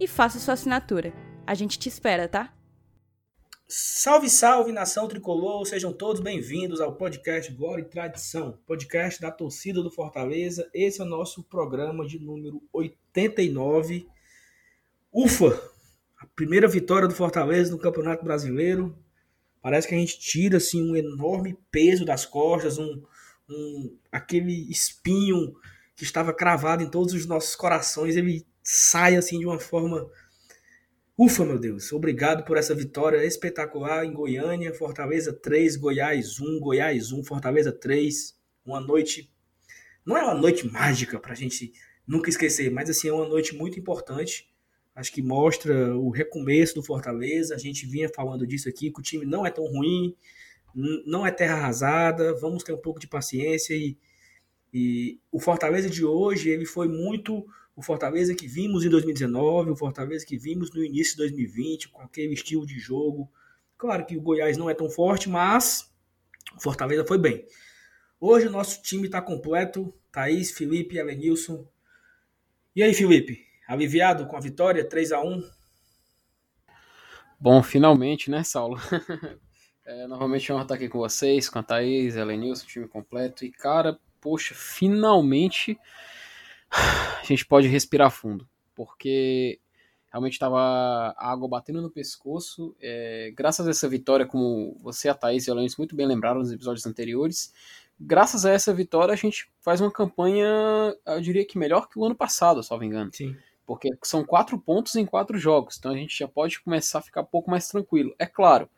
e faça sua assinatura. A gente te espera, tá? Salve, salve, nação tricolor! Sejam todos bem-vindos ao podcast Glória e Tradição, podcast da torcida do Fortaleza. Esse é o nosso programa de número 89. Ufa! A primeira vitória do Fortaleza no Campeonato Brasileiro. Parece que a gente tira assim, um enorme peso das costas, um, um, aquele espinho que estava cravado em todos os nossos corações. Ele sai assim de uma forma Ufa, meu Deus, obrigado por essa vitória espetacular em Goiânia, Fortaleza 3, Goiás 1, Goiás 1, Fortaleza 3. Uma noite, não é uma noite mágica para a gente nunca esquecer, mas assim, é uma noite muito importante. Acho que mostra o recomeço do Fortaleza. A gente vinha falando disso aqui, que o time não é tão ruim, não é terra arrasada, vamos ter um pouco de paciência e, e o Fortaleza de hoje, ele foi muito o Fortaleza que vimos em 2019, o Fortaleza que vimos no início de 2020, com aquele estilo de jogo. Claro que o Goiás não é tão forte, mas o Fortaleza foi bem. Hoje o nosso time está completo. Thaís, Felipe e Alenilson. E aí, Felipe? Aliviado com a vitória 3 a 1 Bom, finalmente, né, Saulo? é, novamente é honra estar aqui com vocês, com a Thaís, Elenilson, time completo. E, cara, poxa, finalmente a gente pode respirar fundo, porque realmente estava a água batendo no pescoço. É, graças a essa vitória, como você, a Thaís e o Alanis muito bem lembraram nos episódios anteriores, graças a essa vitória a gente faz uma campanha, eu diria que melhor que o ano passado, se não me engano. Sim. Porque são quatro pontos em quatro jogos, então a gente já pode começar a ficar um pouco mais tranquilo. É claro,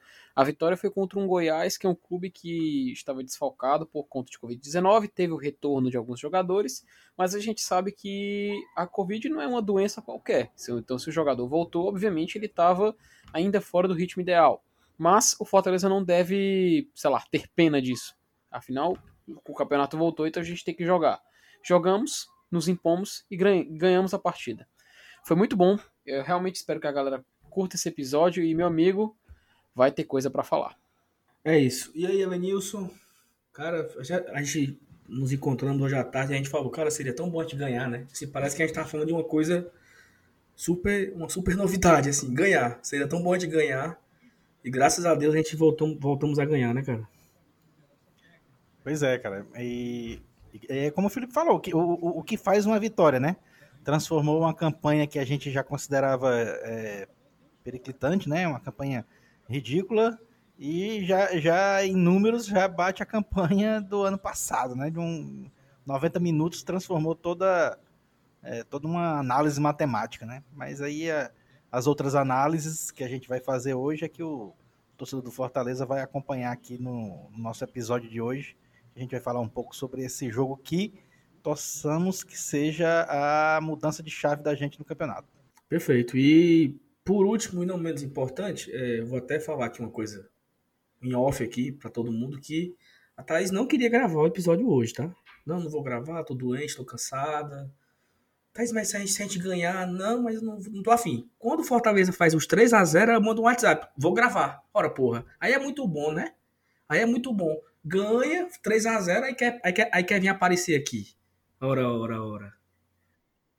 a vitória foi contra um Goiás, que é um clube que estava desfalcado por conta de Covid-19, teve o retorno de alguns jogadores, mas a gente sabe que a Covid não é uma doença qualquer. Então, se o jogador voltou, obviamente ele estava ainda fora do ritmo ideal. Mas o Fortaleza não deve, sei lá, ter pena disso. Afinal, o campeonato voltou, então a gente tem que jogar. Jogamos, nos impomos e ganhamos a partida. Foi muito bom. Eu realmente espero que a galera curta esse episódio. E, meu amigo, vai ter coisa para falar. É isso. E aí, Elenilson? Cara, a gente nos encontrando hoje à tarde, a gente falou, cara, seria tão bom a gente ganhar, né? Se parece que a gente tá falando de uma coisa super, uma super novidade, assim, ganhar. Seria tão bom a gente ganhar. E graças a Deus a gente voltou, voltamos a ganhar, né, cara? Pois é, cara. E é como o Felipe falou, o, o, o que faz uma vitória, né? Transformou uma campanha que a gente já considerava é, periclitante, né? Uma campanha ridícula e já, já em números já bate a campanha do ano passado, né? De um 90 minutos transformou toda é, toda uma análise matemática, né? Mas aí a, as outras análises que a gente vai fazer hoje é que o torcedor do Fortaleza vai acompanhar aqui no, no nosso episódio de hoje. A gente vai falar um pouco sobre esse jogo que torçamos que seja a mudança de chave da gente no campeonato. Perfeito. E por último, e não menos importante, é, vou até falar aqui uma coisa em off aqui para todo mundo que a Thaís não queria gravar o episódio hoje, tá? Não, não vou gravar, tô doente, tô cansada. Thaís, mas se a gente, se a gente ganhar, não, mas não, não tô afim. Quando o Fortaleza faz os 3 a 0 ela manda um WhatsApp. Vou gravar. Ora, porra. Aí é muito bom, né? Aí é muito bom. Ganha 3 a 0 aí quer, aí quer, aí quer vir aparecer aqui. Ora, ora, ora.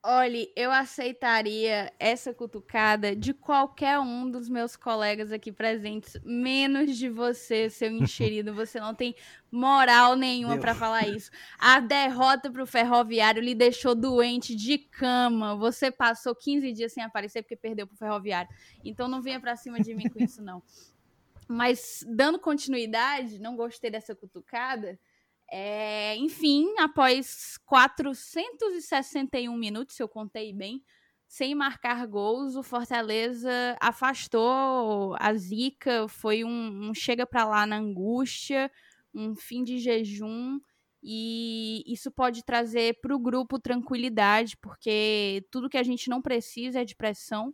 Olhe, eu aceitaria essa cutucada de qualquer um dos meus colegas aqui presentes, menos de você, seu enxerido. Você não tem moral nenhuma para falar isso. A derrota pro Ferroviário lhe deixou doente de cama. Você passou 15 dias sem aparecer porque perdeu pro Ferroviário. Então não venha para cima de mim com isso, não. Mas dando continuidade, não gostei dessa cutucada É, enfim, após 461 minutos, se eu contei bem, sem marcar gols, o Fortaleza afastou a zica, foi um, um chega para lá na angústia, um fim de jejum, e isso pode trazer para o grupo tranquilidade, porque tudo que a gente não precisa é de pressão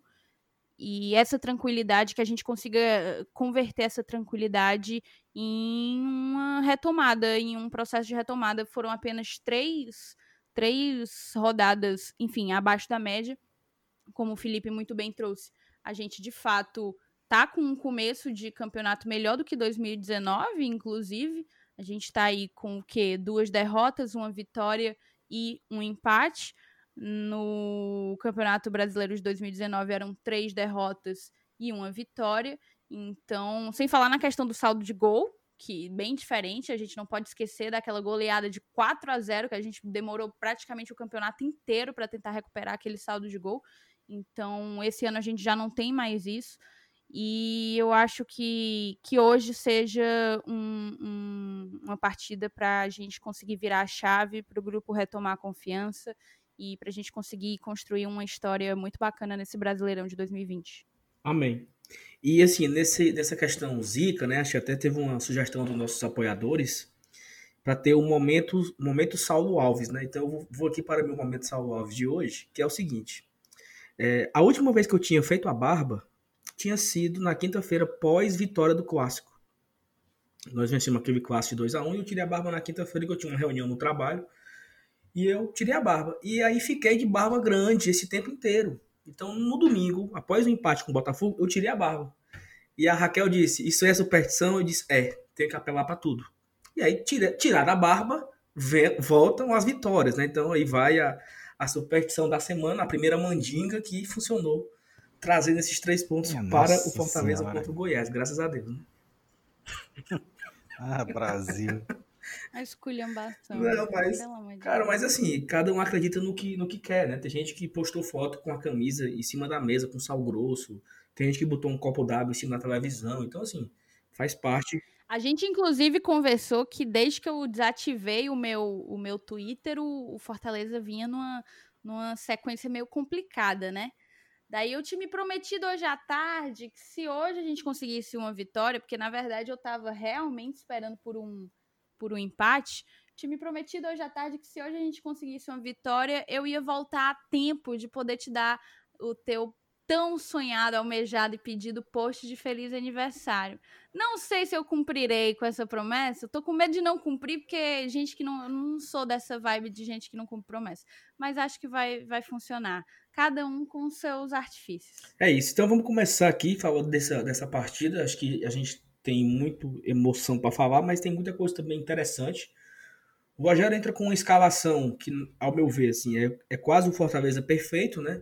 e essa tranquilidade, que a gente consiga eh, converter essa tranquilidade em uma retomada, em um processo de retomada. Foram apenas três, três rodadas, enfim, abaixo da média, como o Felipe muito bem trouxe. A gente, de fato, tá com um começo de campeonato melhor do que 2019, inclusive. A gente está aí com o quê? Duas derrotas, uma vitória e um empate. No Campeonato Brasileiro de 2019 eram três derrotas e uma vitória. Então, sem falar na questão do saldo de gol, que bem diferente, a gente não pode esquecer daquela goleada de 4 a 0 que a gente demorou praticamente o campeonato inteiro para tentar recuperar aquele saldo de gol. Então, esse ano a gente já não tem mais isso. E eu acho que, que hoje seja um, um, uma partida para a gente conseguir virar a chave, para o grupo retomar a confiança e para a gente conseguir construir uma história muito bacana nesse Brasileirão de 2020. Amém. E assim, nesse, nessa questão Zika, né? Acho que até teve uma sugestão dos nossos apoiadores para ter um momento, momento Saulo Alves, né? Então eu vou aqui para meu momento Saulo Alves de hoje, que é o seguinte. É, a última vez que eu tinha feito a barba tinha sido na quinta-feira pós vitória do clássico. Nós vencemos aquele clássico de 2 a 1 um, e eu tirei a barba na quinta-feira que eu tinha uma reunião no trabalho e eu tirei a barba. E aí fiquei de barba grande esse tempo inteiro. Então, no domingo, após o empate com o Botafogo, eu tirei a barba. E a Raquel disse: Isso é superstição? Eu disse: É, tem que apelar para tudo. E aí, tira, tirar a barba, vê, voltam as vitórias, né? Então, aí vai a, a superstição da semana, a primeira mandinga que funcionou, trazendo esses três pontos Minha para o Fortaleza senhora. contra o Goiás, graças a Deus. Né? ah, Brasil. A esculhambação. Não, mas, cara, mas assim, cada um acredita no que, no que quer, né? Tem gente que postou foto com a camisa em cima da mesa, com sal grosso. Tem gente que botou um copo d'água em cima da televisão. Então, assim, faz parte. A gente, inclusive, conversou que desde que eu desativei o meu, o meu Twitter, o, Fortaleza vinha numa, numa sequência meio complicada, né? Daí eu tinha me prometido hoje à tarde que se hoje a gente conseguisse uma vitória, porque na verdade eu tava realmente esperando por um por um empate, tinha me prometido hoje à tarde que se hoje a gente conseguisse uma vitória, eu ia voltar a tempo de poder te dar o teu tão sonhado, almejado e pedido post de feliz aniversário. Não sei se eu cumprirei com essa promessa. tô com medo de não cumprir, porque gente que não. não sou dessa vibe de gente que não cumpre promessa. Mas acho que vai, vai funcionar. Cada um com seus artifícios. É isso. Então vamos começar aqui falando dessa, dessa partida. Acho que a gente tem muito emoção para falar, mas tem muita coisa também interessante. O Rogério entra com uma escalação que, ao meu ver, assim, é, é quase um Fortaleza perfeito, né?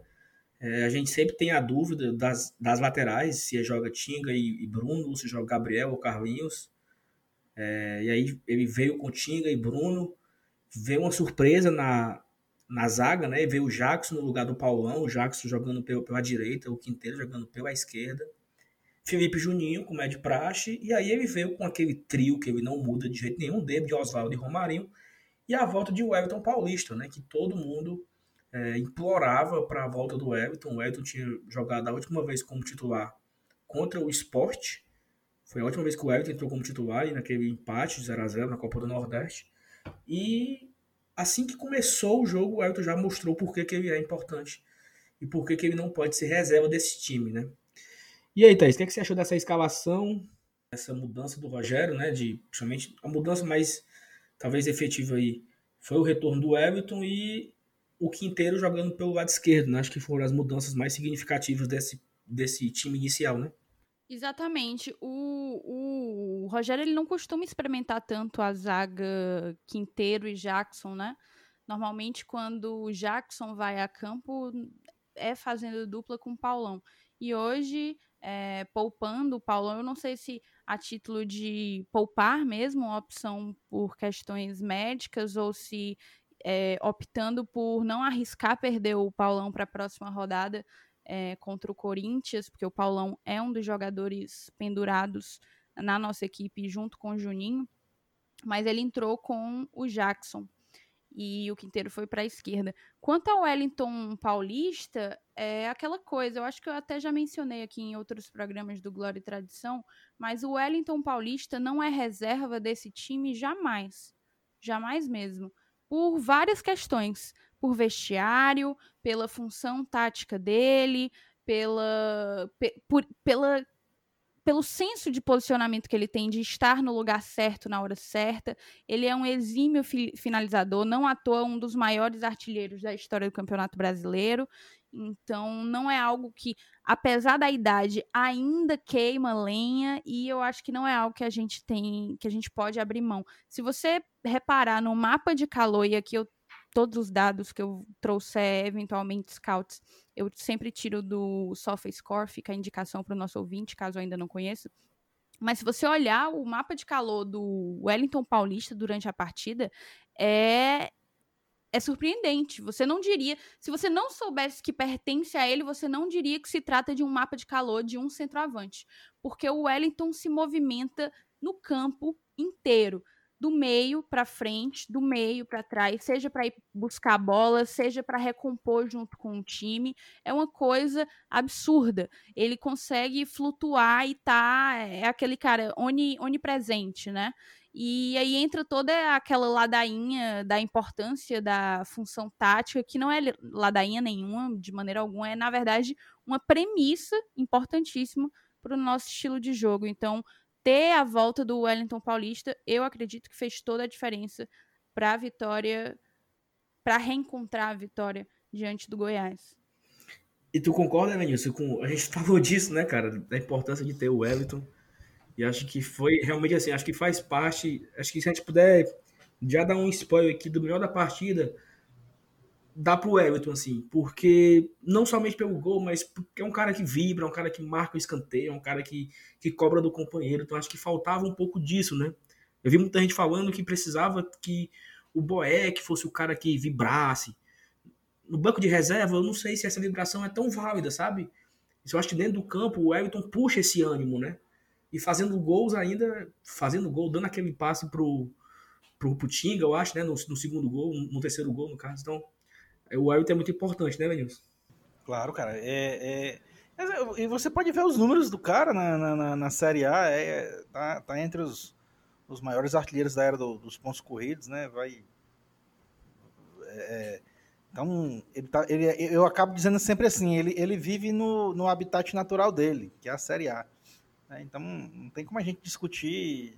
É, a gente sempre tem a dúvida das, das laterais, se joga Tinga e, e Bruno, se joga Gabriel ou Carlinhos. É, e aí ele veio com Tinga e Bruno, veio uma surpresa na, na zaga, né? Veio o Jackson no lugar do Paulão, o Jackson jogando pela, pela direita, o Quinteiro jogando pela esquerda. Felipe Juninho, como é de praxe, e aí ele veio com aquele trio que ele não muda de jeito nenhum, David, Oswaldo e Romarinho, e a volta de Wellington Paulista, né, que todo mundo é, implorava para a volta do Everton. O Everton tinha jogado a última vez como titular contra o Sport, foi a última vez que o Everton entrou como titular, naquele empate de 0x0 na Copa do Nordeste, e assim que começou o jogo, o Everton já mostrou por que, que ele é importante e por que, que ele não pode ser reserva desse time, né? E aí, Thaís, o que, é que você achou dessa escalação, essa mudança do Rogério, né? De, principalmente a mudança mais talvez efetiva aí foi o retorno do Everton e o Quinteiro jogando pelo lado esquerdo, né? Acho que foram as mudanças mais significativas desse, desse time inicial, né? Exatamente. O, o Rogério ele não costuma experimentar tanto a zaga Quinteiro e Jackson, né? Normalmente, quando o Jackson vai a campo, é fazendo dupla com o Paulão. E hoje é, poupando o Paulão. Eu não sei se a título de poupar mesmo, uma opção por questões médicas, ou se é, optando por não arriscar perder o Paulão para a próxima rodada é, contra o Corinthians, porque o Paulão é um dos jogadores pendurados na nossa equipe junto com o Juninho. mas ele entrou com o Jackson e o Quinteiro foi para a esquerda. Quanto ao Wellington Paulista, é aquela coisa, eu acho que eu até já mencionei aqui em outros programas do Glória e Tradição, mas o Wellington Paulista não é reserva desse time jamais. Jamais mesmo. Por várias questões. Por vestiário, pela função tática dele, pela, pe, por, pela pelo senso de posicionamento que ele tem de estar no lugar certo na hora certa. Ele é um exímio fi finalizador, não à toa um dos maiores artilheiros da história do Campeonato Brasileiro. Então, não é algo que, apesar da idade, ainda queima lenha e eu acho que não é algo que a gente tem, que a gente pode abrir mão. Se você reparar no mapa de calor e aqui eu todos os dados que eu trouxer, eventualmente scouts, eu sempre tiro do SofaScore, fica a indicação para o nosso ouvinte, caso ainda não conheça. Mas se você olhar o mapa de calor do Wellington Paulista durante a partida, é é surpreendente. Você não diria, se você não soubesse que pertence a ele, você não diria que se trata de um mapa de calor de um centroavante, porque o Wellington se movimenta no campo inteiro do meio para frente, do meio para trás, seja para ir buscar a bola, seja para recompor junto com o time, é uma coisa absurda. Ele consegue flutuar e tá é aquele cara oni, onipresente, né? E aí entra toda aquela ladainha da importância da função tática, que não é ladainha nenhuma, de maneira alguma, é na verdade uma premissa importantíssima para o nosso estilo de jogo. Então, ter a volta do Wellington Paulista, eu acredito que fez toda a diferença para a vitória, para reencontrar a vitória diante do Goiás. E tu concorda, Lenilson, com a gente falou disso, né, cara, da importância de ter o Wellington. E acho que foi realmente assim, acho que faz parte, acho que se a gente puder já dar um spoiler aqui do melhor da partida, dá pro Everton, assim, porque não somente pelo gol, mas porque é um cara que vibra, é um cara que marca o escanteio, é um cara que, que cobra do companheiro, então acho que faltava um pouco disso, né? Eu vi muita gente falando que precisava que o Boeck fosse o cara que vibrasse. No banco de reserva, eu não sei se essa vibração é tão válida, sabe? Eu acho que dentro do campo o Everton puxa esse ânimo, né? E fazendo gols ainda, fazendo gol, dando aquele passe pro, pro, pro Tinga, eu acho, né? No, no segundo gol, no terceiro gol, no caso. Então, o Wellington é muito importante, né, Lenilson? Claro, cara. É, é, E você pode ver os números do cara na, na, na Série A. É, tá, tá entre os, os maiores artilheiros da era do, dos pontos corridos, né? Vai. É, então, ele tá, ele, eu acabo dizendo sempre assim: ele, ele vive no, no habitat natural dele, que é a Série A. Né? Então, não tem como a gente discutir,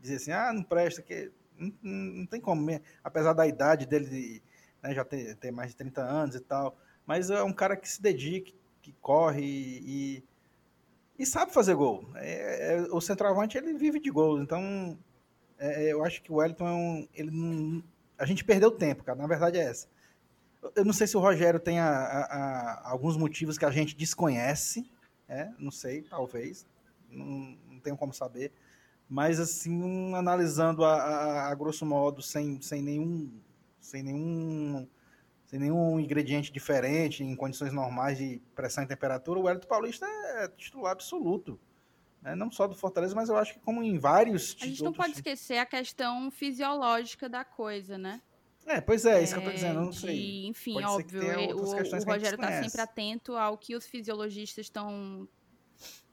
dizer assim, ah, não presta, que não, não tem como, apesar da idade dele né, já tem, mais de 30 anos e tal, mas é um cara que se dedica, que corre e, e sabe fazer gol. É, é, o centroavante ele vive de gols, então é, é, eu acho que o Wellington é um. Ele não, a gente perdeu tempo, cara. Na verdade é essa. Eu não sei se o Rogério tem a, a, a, alguns motivos que a gente desconhece, é, não sei, talvez, não, não tenho como saber. Mas assim, um, analisando a, grosso modo, sem, sem nenhum sem nenhum sem nenhum ingrediente diferente, em condições normais de pressão e temperatura, o Hélito Paulista é titular absoluto. Né? Não só do Fortaleza, mas eu acho que como em vários... A gente não pode esquecer a questão fisiológica da coisa, né? É, pois é, isso é, que eu tô dizendo, eu não sei. enfim, Pode óbvio, o, o Rogério está sempre atento ao que os fisiologistas estão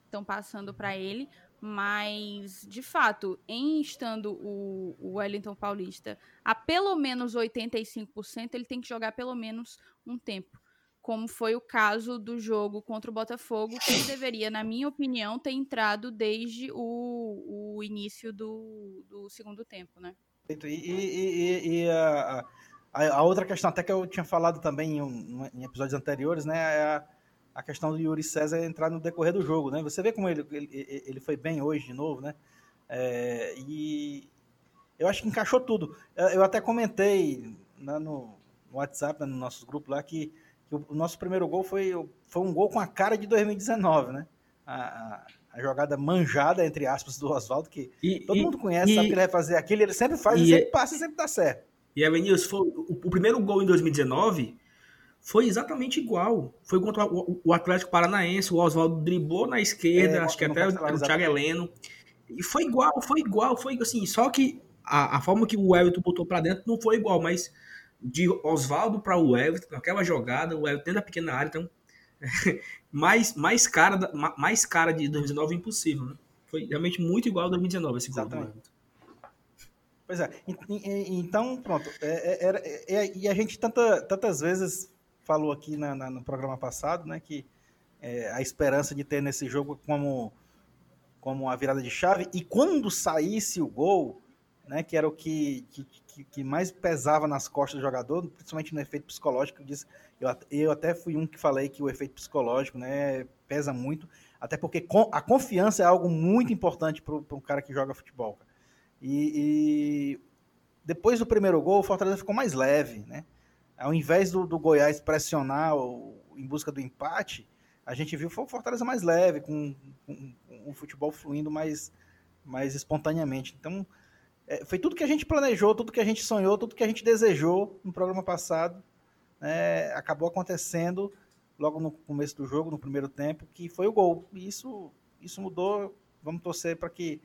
estão passando para ele, mas, de fato, em estando o, o Wellington Paulista a pelo menos 85%, ele tem que jogar pelo menos um tempo. Como foi o caso do jogo contra o Botafogo, que ele deveria, na minha opinião, ter entrado desde o, o início do, do segundo tempo, né? E, e, e, e a, a, a, outra questão, até que eu tinha falado também em, em episódios anteriores, né? É a, a questão do Yuri César entrar no decorrer do jogo, né? Você vê como ele, ele, ele foi bem hoje de novo, né? É, e eu acho que encaixou tudo. Eu até comentei né, no, WhatsApp, né, no nosso grupo lá, que, que o, nosso primeiro gol foi, foi um gol com a cara de 2019, né? A, a jogada manjada, entre aspas, do Oswaldo, que e, todo e, mundo conhece, e, sabe que ele vai fazer aquilo, ele sempre faz, ele sempre passa e sempre dá certo. E a foi o, o primeiro gol em 2019 foi exatamente igual. Foi contra o Atlético Paranaense, o Oswaldo driblou na esquerda, é, acho que até o Thiago Heleno. E foi igual, foi igual, foi assim, só que a, a forma que o Everton botou para dentro não foi igual, mas de Oswaldo para o Everton, naquela jogada, o Everton dentro da pequena área, então mais, mais, cara, mais cara de 2019 é impossível, né? Foi realmente muito igual a 2019 esse gol Pois é, então pronto, é, é, é, é, e a gente tanta, tantas vezes falou aqui na, na, no programa passado, né, que é, a esperança de ter nesse jogo como, como a virada de chave, e quando saísse o gol, né, que era o que, que, que, mais pesava nas costas do jogador, principalmente no efeito psicológico, eu, eu até fui um que falei que o efeito psicológico né, pesa muito, até porque a confiança é algo muito importante para um cara que joga futebol. E, e, depois do primeiro gol, o Fortaleza ficou mais leve, né? Ao invés do, do Goiás pressionar o, em busca do empate, a gente viu o Fortaleza mais leve, com, com, com o futebol fluindo mais, mais espontaneamente. Então, é, foi tudo que a gente planejou, tudo que a gente sonhou, tudo que a gente desejou no programa passado, né, acabou acontecendo logo no começo do jogo, no primeiro tempo, que foi o gol. E isso, isso mudou. Vamos torcer para que,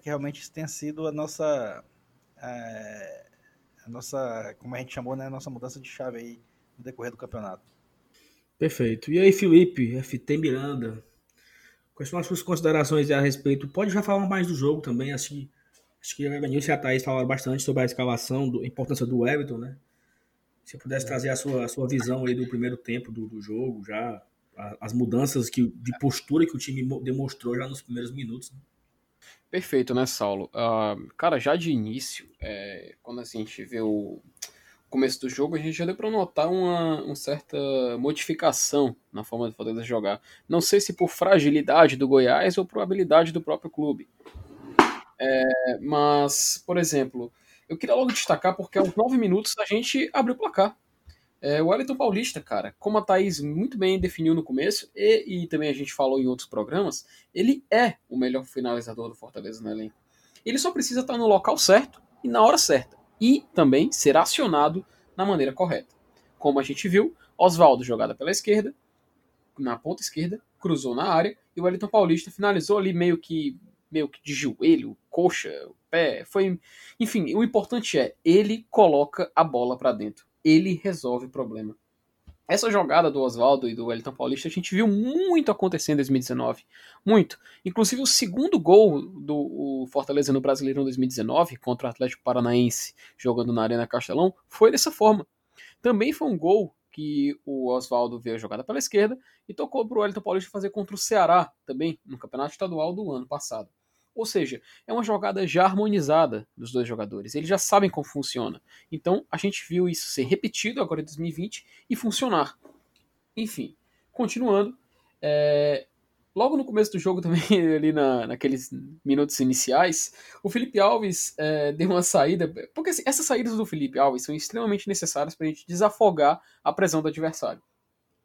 que realmente isso tenha sido a nossa. É, a nossa, como a gente chamou, né, a nossa mudança de chave aí no decorrer do campeonato. Perfeito. E aí, Felipe, FT Miranda, quais são as suas considerações a respeito? Pode já falar mais do jogo também, assim, acho que a Evanilson e a Thaís falaram bastante sobre a escalação, do, a importância do Everton, né? Se pudesse trazer a sua, a sua visão aí do primeiro tempo do, do jogo, já as mudanças que, de postura que o time demonstrou já nos primeiros minutos. Né? Perfeito, né, Saulo? Uh, cara, já de início, é, quando assim, a gente vê o começo do jogo, a gente já deu para notar uma, uma, certa modificação na forma de Fortaleza jogar. Não sei se por fragilidade do Goiás ou por habilidade do próprio clube. É, mas, por exemplo, eu queria logo destacar porque aos nove minutos a gente abriu o placar. É, o Wellington Paulista, cara, como a Thaís muito bem definiu no começo, e, e, também a gente falou em outros programas, ele é o melhor finalizador do Fortaleza no elenco. Ele só precisa estar no local certo e na hora certa. E também ser acionado na maneira correta. Como a gente viu, Oswaldo jogada pela esquerda, na ponta esquerda, cruzou na área, e o Wellington Paulista finalizou ali meio que meio que de joelho, coxa, pé, foi, enfim, o importante é ele coloca a bola para dentro ele resolve o problema. Essa jogada do Oswaldo e do Wellington Paulista a gente viu muito acontecer em 2019. Muito. Inclusive o segundo gol do Fortaleza no Brasileirão 2019 contra o Atlético Paranaense jogando na Arena Castelão foi dessa forma. Também foi um gol que o Oswaldo veio jogada pela esquerda e tocou para o Wellington Paulista fazer contra o Ceará também no Campeonato Estadual do ano passado. Ou seja, é uma jogada já harmonizada dos dois jogadores. Eles já sabem como funciona. Então a gente viu isso ser repetido agora em 2020 e funcionar. Enfim, continuando. É... Logo no começo do jogo também, ali na, naqueles minutos iniciais, o Felipe Alves é, deu uma saída. Porque assim, essas saídas do Felipe Alves são extremamente necessárias para a gente desafogar a pressão do adversário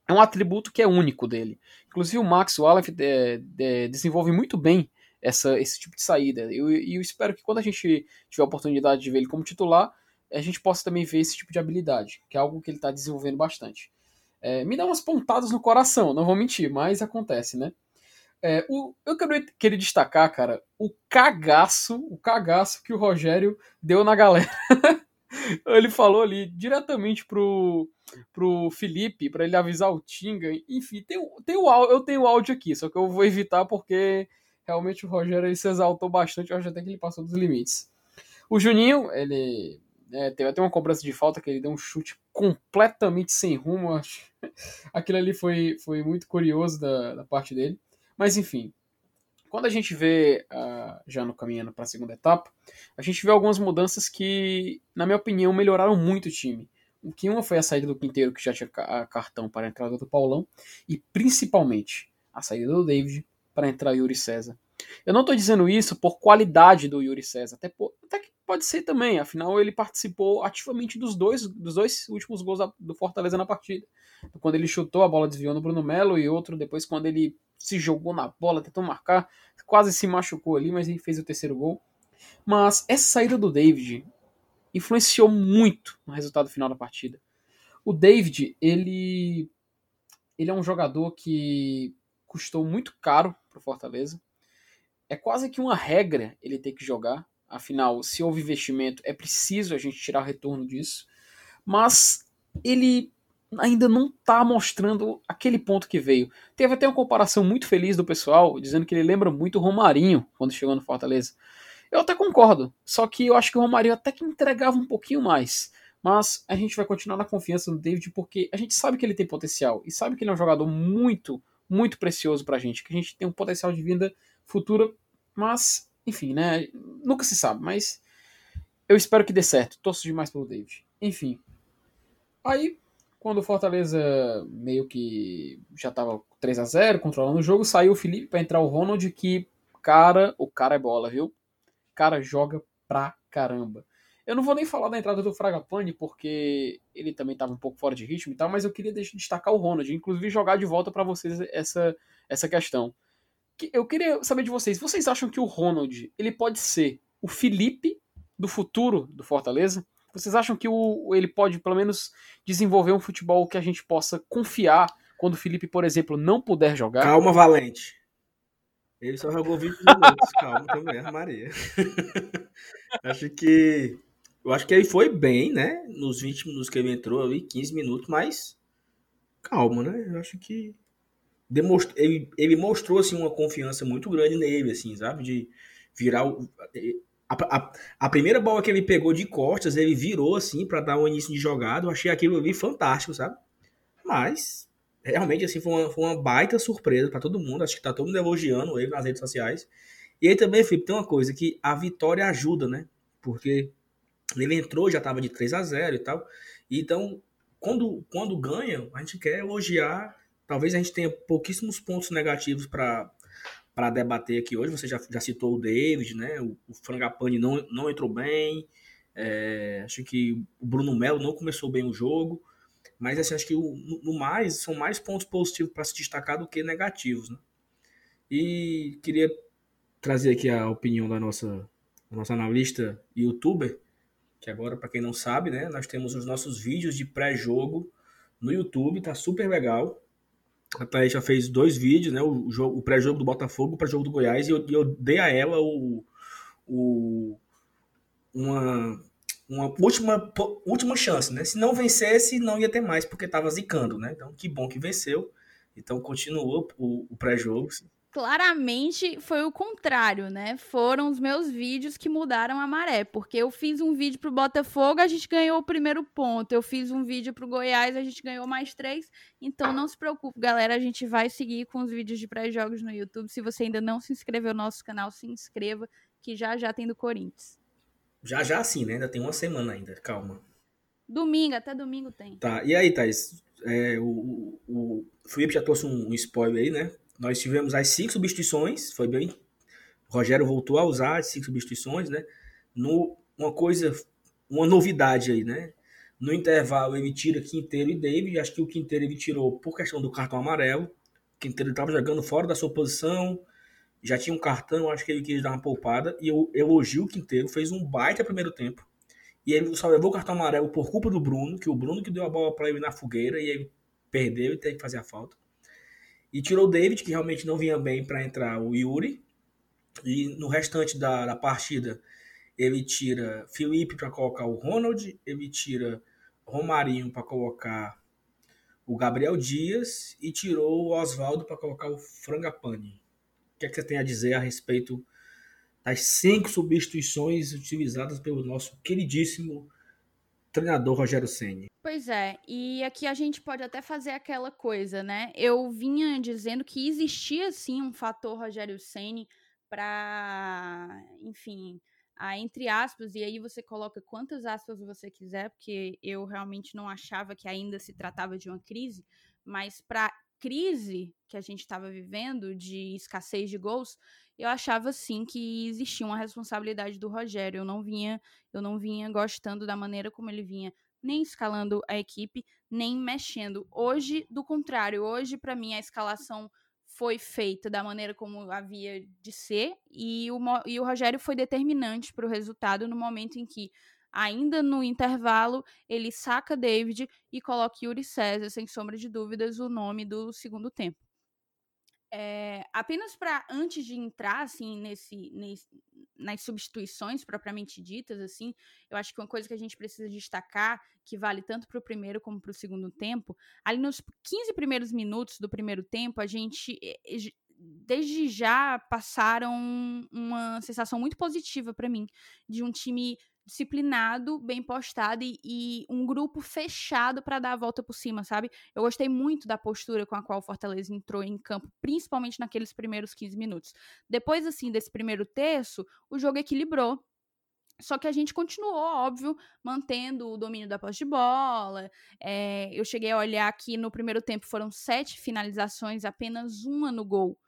é um atributo que é único dele. Inclusive o Max Wallace é, é, desenvolve muito bem essa, esse tipo de saída. E eu, eu, espero que quando a gente tiver a oportunidade de ver ele como titular, a gente possa também ver esse tipo de habilidade, que é algo que ele está desenvolvendo bastante. É, me dá umas pontadas no coração, não vou mentir, mas acontece, né? É, o, eu quero, queria destacar, cara, o cagaço, o cagaço que o Rogério deu na galera. ele falou ali diretamente pro, pro Felipe, para ele avisar o Tinga. Enfim, tem, tem o, eu tenho o áudio aqui, só que eu vou evitar porque realmente o Rogério ele se exaltou bastante, eu acho até que ele passou dos limites. O Juninho, ele é, teve até uma cobrança de falta que ele deu um chute completamente sem rumo. Acho. Aquilo ali foi, foi muito curioso da, da parte dele. Mas enfim, quando a gente vê, uh, já no caminhando para a segunda etapa, a gente vê algumas mudanças que, na minha opinião, melhoraram muito o time. O que uma foi a saída do Quinteiro, que já tinha cartão para a entrada do Paulão, e principalmente a saída do David, para entrar Yuri César. Eu não estou dizendo isso por qualidade do Yuri César, até, por, até, que pode ser também, afinal ele participou ativamente dos dois, dos dois últimos gols do Fortaleza na partida. Quando ele chutou, a bola desviou no Bruno Melo e outro depois quando ele se jogou na bola, tentou marcar, quase se machucou ali, mas ele fez o terceiro gol. Mas essa saída do David influenciou muito no resultado final da partida. O David, ele ele é um jogador que custou muito caro para o Fortaleza. É quase que uma regra ele ter que jogar. Afinal, se houve investimento, é preciso a gente tirar retorno disso. Mas ele ainda não está mostrando aquele ponto que veio. Teve até uma comparação muito feliz do pessoal, dizendo que ele lembra muito o Romarinho quando chegou no Fortaleza. Eu até concordo, só que eu acho que o Romarinho até que entregava um pouquinho mais. Mas a gente vai continuar na confiança no David porque a gente sabe que ele tem potencial e sabe que ele é um jogador muito, muito precioso pra gente, que a gente tem um potencial de vinda futura, mas, enfim, né? Nunca se sabe, mas eu espero que dê certo. Torço demais pelo David. Enfim. Aí, quando o Fortaleza meio que já tava 3 a 0 controlando o jogo, saiu o Felipe para entrar o Ronald, que, cara, o cara é bola, viu? O cara joga pra caramba. Eu não vou nem falar da entrada do Fragapane, porque ele também estava um pouco fora de ritmo e tal, mas eu queria destacar o Ronald, inclusive jogar de volta para vocês essa, essa questão. Eu queria saber de vocês, vocês acham que o Ronald ele pode ser o Felipe do futuro do Fortaleza? Vocês acham que o, ele pode, pelo menos, desenvolver um futebol que a gente possa confiar quando o Felipe, por exemplo, não puder jogar? Calma, Valente. Ele só jogou 20 minutos. Calma também, Maria. acho que. Eu acho que ele foi bem, né? Nos 20 minutos que ele entrou ali, 15 minutos, mas. Calma, né? Eu acho que. Demonst... Ele, ele mostrou assim, uma confiança muito grande nele, assim, sabe? De virar o a, a, a, primeira bola que ele pegou de costas, ele virou assim para dar um início de jogada. Eu achei aquilo ali fantástico, sabe? Mas realmente assim foi uma, foi uma baita surpresa para todo mundo. Acho que tá todo mundo elogiando ele nas redes sociais. E aí também, Felipe, tem uma coisa que a vitória ajuda, né? Porque ele entrou, já tava de 3 a 0 e tal. Então, quando, quando ganha, a gente quer elogiar. Talvez a gente tenha pouquíssimos pontos negativos para para debater aqui hoje. Você já, já citou o David, né? O, o Frangapane não, não entrou bem. É, acho que o Bruno Melo não começou bem o jogo. Mas assim, acho que o, no, mais são mais pontos positivos para se destacar do que negativos. Né? E queria trazer aqui a opinião da nossa, da nossa analista youtuber, que agora, para quem não sabe, né, nós temos os nossos vídeos de pré-jogo no YouTube, tá super legal. A Thaís já fez dois vídeos, né? O, jogo, o pré-jogo do Botafogo, o pré-jogo do Goiás, e eu, eu, dei a ela o, o, uma, uma última, última chance, né? Se não vencesse, não ia ter mais, porque estava zicando, né? Então, que bom que venceu. Então, continuou o, o pré-jogo claramente foi o contrário, né? Foram os meus vídeos que mudaram a maré, porque eu fiz um vídeo pro Botafogo, a gente ganhou o primeiro ponto. Eu fiz um vídeo pro Goiás, a gente ganhou mais três. Então não se preocupe, galera, a gente vai seguir com os vídeos de pré-jogos no YouTube. Se você ainda não se inscreveu no nosso canal, se inscreva, que já já tem do Corinthians. Já já sim, né? Ainda tem uma semana ainda, calma. Domingo, até domingo tem. Tá, e aí, Thaís? É, o, o, o Felipe já trouxe um, um spoiler aí, né? Nós tivemos as cinco substituições, foi bem. O Rogério voltou a usar as cinco substituições, né? No, uma coisa, uma novidade aí, né? No intervalo ele tira Quinteiro e David, acho que o Quinteiro ele tirou por questão do cartão amarelo. O Quinteiro estava jogando fora da sua posição, já tinha um cartão, acho que ele quis dar uma poupada, e eu elogio o Quinteiro, fez um baita primeiro tempo. E ele só levou o cartão amarelo por culpa do Bruno, que o Bruno que deu a bola para ele na fogueira, e ele perdeu e teve que fazer a falta. E tirou o David, que realmente não vinha bem para entrar o Yuri. E no restante da, da partida, ele tira Felipe para colocar o Ronald, ele tira Romarinho para colocar o Gabriel Dias e tirou o Oswaldo para colocar o Frangapane. O que, é que você tem a dizer a respeito das cinco substituições utilizadas pelo nosso queridíssimo treinador Rogério Ceni. Pois é, e aqui a gente pode até fazer aquela coisa, né? Eu vinha dizendo que existia sim um fator Rogério Ceni para, enfim, a, entre aspas, e aí você coloca quantas aspas você quiser, porque eu realmente não achava que ainda se tratava de uma crise, mas para crise que a gente estava vivendo de escassez de gols, eu achava sim que existia uma responsabilidade do Rogério. Eu não vinha, eu não vinha gostando da maneira como ele vinha nem escalando a equipe, nem mexendo. Hoje, do contrário, hoje para mim a escalação foi feita da maneira como havia de ser e o, e o Rogério foi determinante para o resultado no momento em que ainda no intervalo, ele saca David e coloca Yuri César, sem sombra de dúvidas, o nome do segundo tempo. É, apenas para antes de entrar assim nesse, nesse, nas substituições propriamente ditas assim eu acho que uma coisa que a gente precisa destacar que vale tanto para o primeiro como para o segundo tempo ali nos 15 primeiros minutos do primeiro tempo a gente eh, desde já passaram uma sensação muito positiva para mim de um time disciplinado, bem postado e, e um grupo fechado para dar a volta por cima, sabe? Eu gostei muito da postura com a qual o Fortaleza entrou em campo, principalmente naqueles primeiros 15 minutos. Depois, assim, desse primeiro terço, o jogo equilibrou. Só que a gente continuou, óbvio, mantendo o domínio da posse de bola. É, eu cheguei a olhar que no primeiro tempo foram sete finalizações, apenas uma no gol.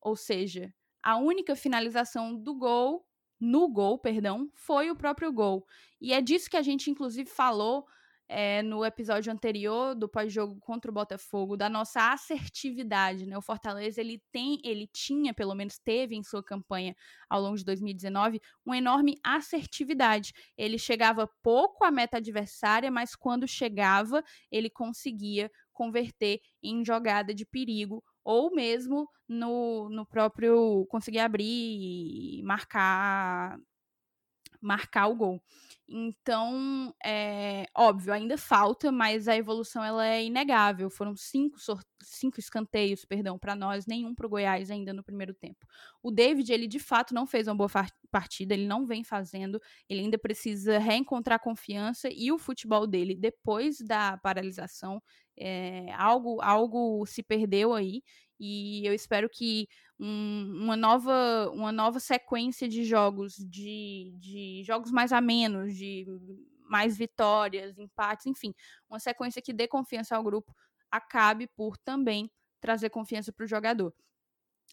Ou seja, a única finalização do gol no gol, perdão, foi o próprio gol. E é disso que a gente, inclusive, falou é, no episódio anterior do pós-jogo contra o Botafogo, da nossa assertividade, né? O Fortaleza, ele tem, ele tinha, pelo menos teve em sua campanha ao longo de 2019, uma enorme assertividade. Ele chegava pouco à meta adversária, mas quando chegava, ele conseguia converter em jogada de perigo ou mesmo no, no próprio conseguir abrir marcar marcar o gol. Então, é óbvio, ainda falta, mas a evolução ela é inegável. Foram cinco, cinco escanteios, perdão, para nós, nenhum para o Goiás ainda no primeiro tempo. O David, ele de fato não fez uma boa partida, ele não vem fazendo, ele ainda precisa reencontrar confiança e o futebol dele depois da paralisação, é, algo, algo se perdeu aí e eu espero que um, uma, nova, uma nova sequência de jogos, de, de jogos mais amenos, de mais vitórias, empates, enfim, uma sequência que dê confiança ao grupo, acabe por também trazer confiança para o jogador.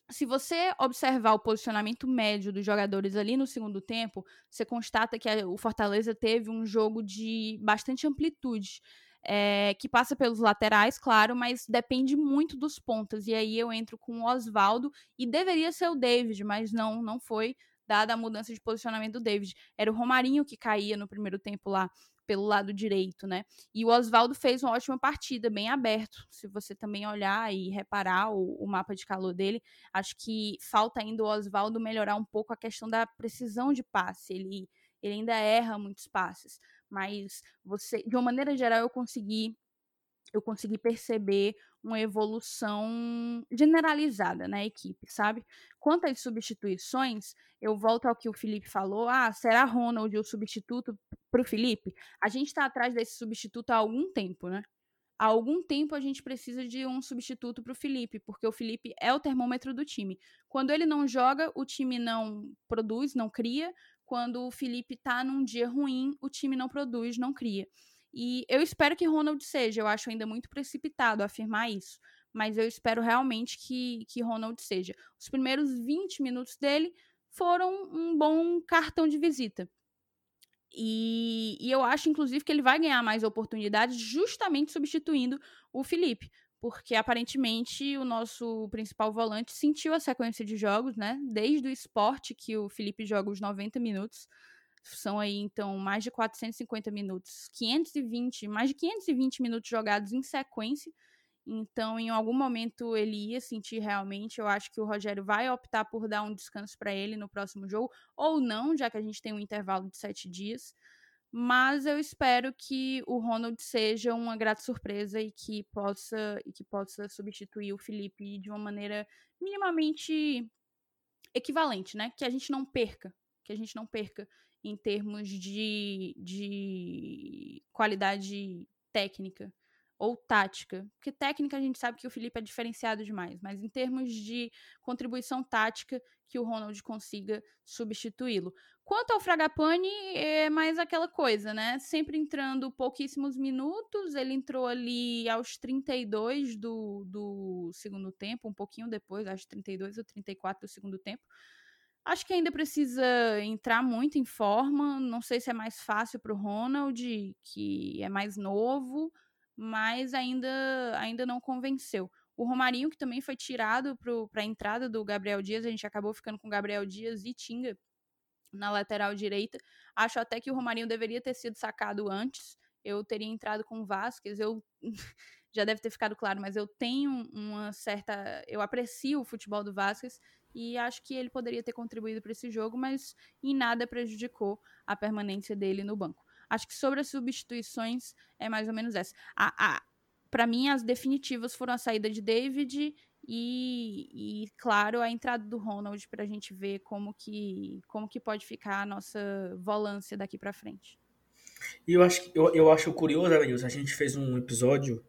Se você observar o posicionamento médio dos jogadores ali no segundo tempo, você constata que o Fortaleza teve um jogo de bastante amplitude é, que passa pelos laterais, claro, mas depende muito dos pontas. E aí eu entro com o Oswaldo e deveria ser o David, mas não, não foi, dada a mudança de posicionamento do David. Era o Romarinho que caía no primeiro tempo lá pelo lado direito, né? E o Oswaldo fez uma ótima partida, bem aberto. Se você também olhar e reparar o, o mapa de calor dele, acho que falta ainda o Oswaldo melhorar um pouco a questão da precisão de passe. Ele, ele ainda erra muitos passes mas você, de uma maneira geral, eu consegui eu consegui perceber uma evolução generalizada na equipe, sabe? Quanto às substituições, eu volto ao que o Felipe falou. Ah, será Ronald o substituto para o Felipe? A gente está atrás desse substituto há algum tempo, né? Há algum tempo a gente precisa de um substituto para o Felipe, porque o Felipe é o termômetro do time. Quando ele não joga, o time não produz, não cria quando o Felipe tá num dia ruim, o time não produz, não cria. E eu espero que Ronald seja, eu acho ainda muito precipitado afirmar isso, mas eu espero realmente que, que Ronald seja. Os primeiros 20 minutos dele foram um bom cartão de visita. E, e, eu acho, inclusive, que ele vai ganhar mais oportunidades justamente substituindo o Felipe porque aparentemente o nosso principal volante sentiu a sequência de jogos, né? Desde o esporte, que o Felipe joga os 90 minutos. São aí, então, mais de 450 minutos. 520, mais de 520 minutos jogados em sequência. Então, em algum momento ele ia sentir realmente. Eu acho que o Rogério vai optar por dar um descanso para ele no próximo jogo, ou não, já que a gente tem um intervalo de sete dias mas eu espero que o Ronald seja uma grata surpresa e que possa e que possa substituir o Felipe de uma maneira minimamente equivalente, né? Que a gente não perca, que a gente não perca em termos de, de qualidade técnica ou tática. Porque técnica a gente sabe que o Felipe é diferenciado demais, mas em termos de contribuição tática, que o Ronald consiga substituí-lo. Quanto ao Fragapane, é mais aquela coisa, né? Sempre entrando pouquíssimos minutos, ele entrou ali aos 32 do, do segundo tempo, um pouquinho depois, acho 32 ou 34 do segundo tempo. Acho que ainda precisa entrar muito em forma. Não sei se é mais fácil para o Ronald, que é mais novo, mas ainda, ainda não convenceu. O Romarinho, que também foi tirado para a entrada do Gabriel Dias, a gente acabou ficando com Gabriel Dias e Tinga na lateral direita. Acho até que o Romarinho deveria ter sido sacado antes. Eu teria entrado com o Vasquez. Eu, já deve ter ficado claro, mas eu tenho uma certa. Eu aprecio o futebol do Vasquez e acho que ele poderia ter contribuído para esse jogo, mas em nada prejudicou a permanência dele no banco. Acho que sobre as substituições é mais ou menos essa. A, a, para mim, as definitivas foram a saída de David e, e claro, a entrada do Ronald para a gente ver como que, como que pode ficar a nossa volância daqui para frente. E eu acho, eu, eu acho curioso, Evanilson, a gente fez um episódio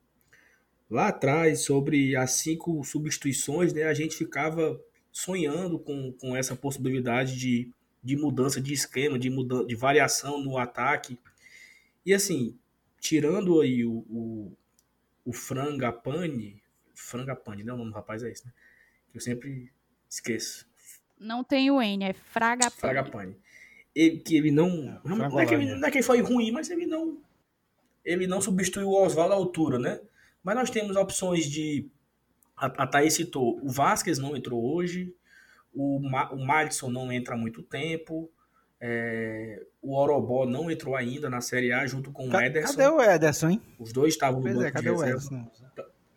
lá atrás sobre as cinco substituições, né? A gente ficava sonhando com, com essa possibilidade de, de mudança de esquema, de, mudança, de variação no ataque. E assim, tirando aí o, o, o Frangapane, Frangapane, não, o nome do rapaz é esse, né? Que eu sempre esqueço. Não tem o N, é Fragapane. Fragapane. Ele, que ele não. É, não, é que ele, não é que ele foi ruim, mas ele não. Ele não substituiu o Oswaldo à altura, né? Mas nós temos opções de. A, a Thaís citou, o Vasquez não entrou hoje, o, Ma, o Madison não entra há muito tempo, é, o Orobó não entrou ainda na Série A junto com o Ederson. Cadê o Ederson, hein? Os dois estavam no pois é, banco é, cadê o Ederson?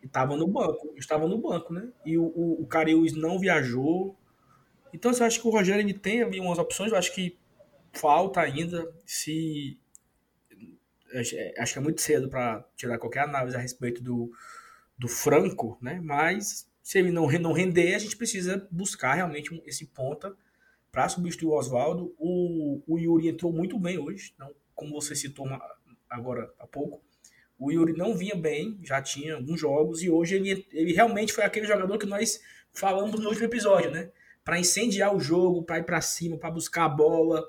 Estavam no banco, estavam no banco, né? E o, o, o Cariús não viajou. Então, eu acho que o Rogério ele tem ali umas opções, eu acho que falta ainda se acho que é muito cedo para tirar qualquer análise a respeito do, do Franco, né? Mas se ele não, não render, a gente precisa buscar realmente esse ponta para substituir o Oswaldo. O, o Yuri entrou muito bem hoje, não, como você citou agora há pouco. O Yuri não vinha bem, já tinha alguns jogos, e hoje ele, ele realmente foi aquele jogador que nós falamos no último episódio, né? Para incendiar o jogo, para ir para cima, para buscar a bola,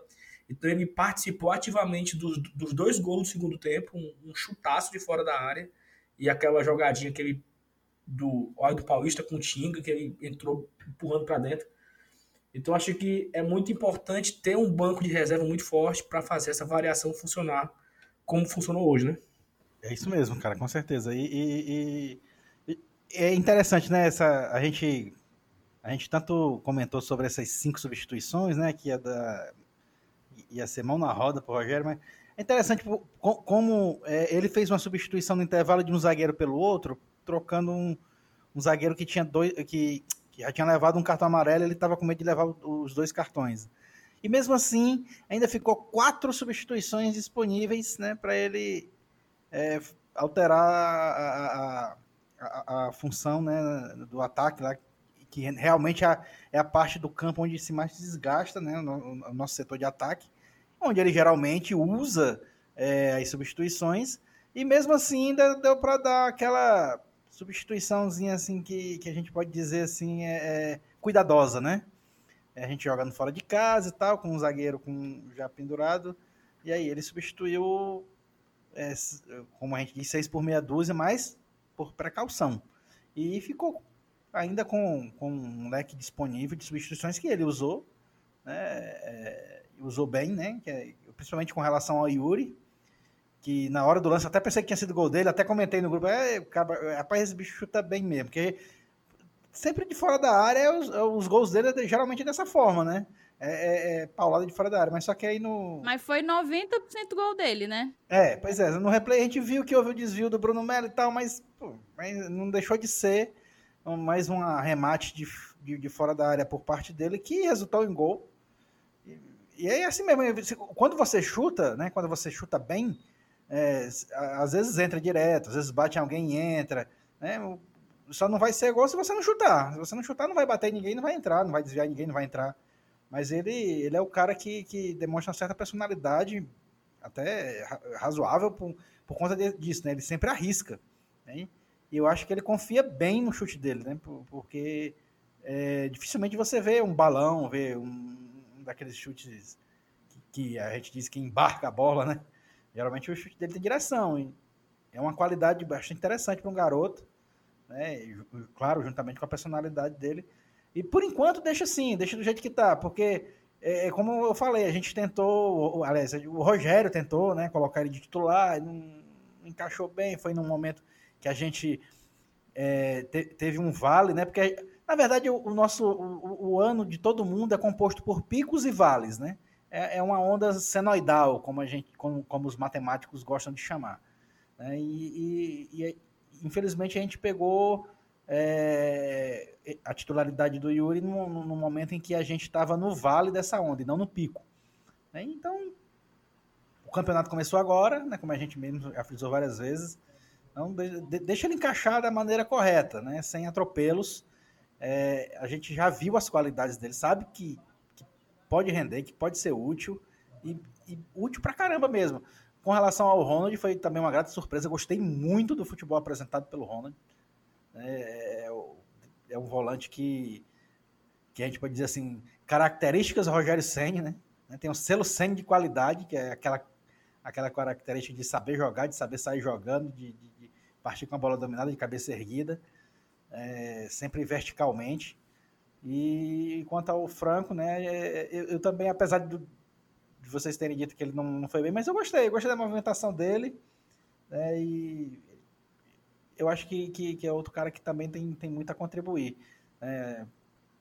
então ele participou ativamente dos, dos dois gols do segundo tempo, um, um, chutaço de fora da área e aquela jogadinha que ele do óleo do Paulista com o Tinga, que ele entrou empurrando para dentro. Então acho que é muito importante ter um banco de reserva muito forte para fazer essa variação funcionar como funcionou hoje, né? É isso mesmo, cara, com certeza. E, e, e, é interessante, né? Essa, a gente a gente tanto comentou sobre essas cinco substituições, né? Que é da ia ser mão na roda pro Rogério, mas é interessante como é, ele fez uma substituição no intervalo de um zagueiro pelo outro, trocando um, um zagueiro que tinha dois, que, que, já tinha levado um cartão amarelo, ele estava com medo de levar os dois cartões. E mesmo assim, ainda ficou quatro substituições disponíveis, né, para ele é, alterar a, a, a, a, função, né, do ataque lá, que realmente é, é a parte do campo onde se mais desgasta, né, no nosso setor de ataque onde ele geralmente usa é, as substituições, e mesmo assim ainda deu para dar aquela substituiçãozinha assim que, que a gente pode dizer assim é, é cuidadosa, né? É, a gente jogando fora de casa e tal, com um zagueiro com já pendurado, e aí ele substituiu, é, como a gente disse, seis por meia dúzia, mas por precaução. E ficou ainda com, com um leque disponível de substituições que ele usou, né? É, usou bem, né? É, principalmente com relação ao Yuri, que na hora do lance até pensei que tinha sido gol dele, até comentei no grupo, é, cara, rapaz, esse bicho chuta bem mesmo, porque sempre de fora da área, os, os gols dele é geralmente dessa forma, né? É, é, é, paulada de fora da área, mas só que aí no. Mas foi 90% gol dele, né? É, pois é. No replay a gente viu que houve o desvio do Bruno Melo e tal, mas, pô, mas não deixou de ser mais um arremate de, de, de, fora da área por parte dele que resultou em gol. E é assim mesmo, quando você chuta, né? Quando você chuta bem, é, às vezes entra direto, às vezes bate em alguém e entra, né? Só não vai ser gol se você não chutar. Se você não chutar, não vai bater ninguém, não vai entrar, não vai desviar ninguém, não vai entrar. Mas ele, ele é o cara que, que demonstra uma certa personalidade, até razoável por, por conta disso, né? Ele sempre arrisca, né? E eu acho que ele confia bem no chute dele, né? Porque é, dificilmente você vê um balão, vê um, daqueles chutes que, que, a gente diz que embarca a bola, né? Geralmente o chute dele tem direção. É uma qualidade bastante interessante para um garoto, né? Claro, juntamente com a personalidade dele. E por enquanto deixa assim, deixa do jeito que tá, porque é, é como eu falei, a gente tentou, aliás, o Rogério tentou, né, colocar ele de titular, não encaixou bem, foi num momento que a gente é, te, teve um vale, né? Porque na verdade, o, o nosso o, o, ano de todo mundo é composto por picos e vales, né? É, é uma onda senoidal, como a gente, como, como os matemáticos gostam de chamar. Né? E, e, infelizmente a gente pegou é, a titularidade do Yuri no, no, momento em que a gente estava no vale dessa onda e não no pico. Né? Então, o campeonato começou agora, né, como a gente mesmo já frisou várias vezes. Então, de, deixa ele encaixar da maneira correta, né, sem atropelos. É, a gente já viu as qualidades dele, sabe que pode render, que pode ser útil e, e útil pra caramba mesmo. Com relação ao Ronald, foi também uma grata surpresa. Gostei muito do futebol apresentado pelo Ronald. É, é, é um volante que, que a gente pode dizer assim, características Rogério Senni, né? Tem um selo Senni de qualidade, que é aquela, aquela característica de saber jogar, de saber sair jogando, de, de, de partir com a bola dominada, de cabeça erguida, é, sempre verticalmente. E quanto ao Franco, né, é, eu, eu também, apesar de, de, vocês terem dito que ele não, não foi bem, mas eu gostei, eu gostei da movimentação dele. Né, e eu acho que, que, que, é outro cara que também tem, tem muito a contribuir. É,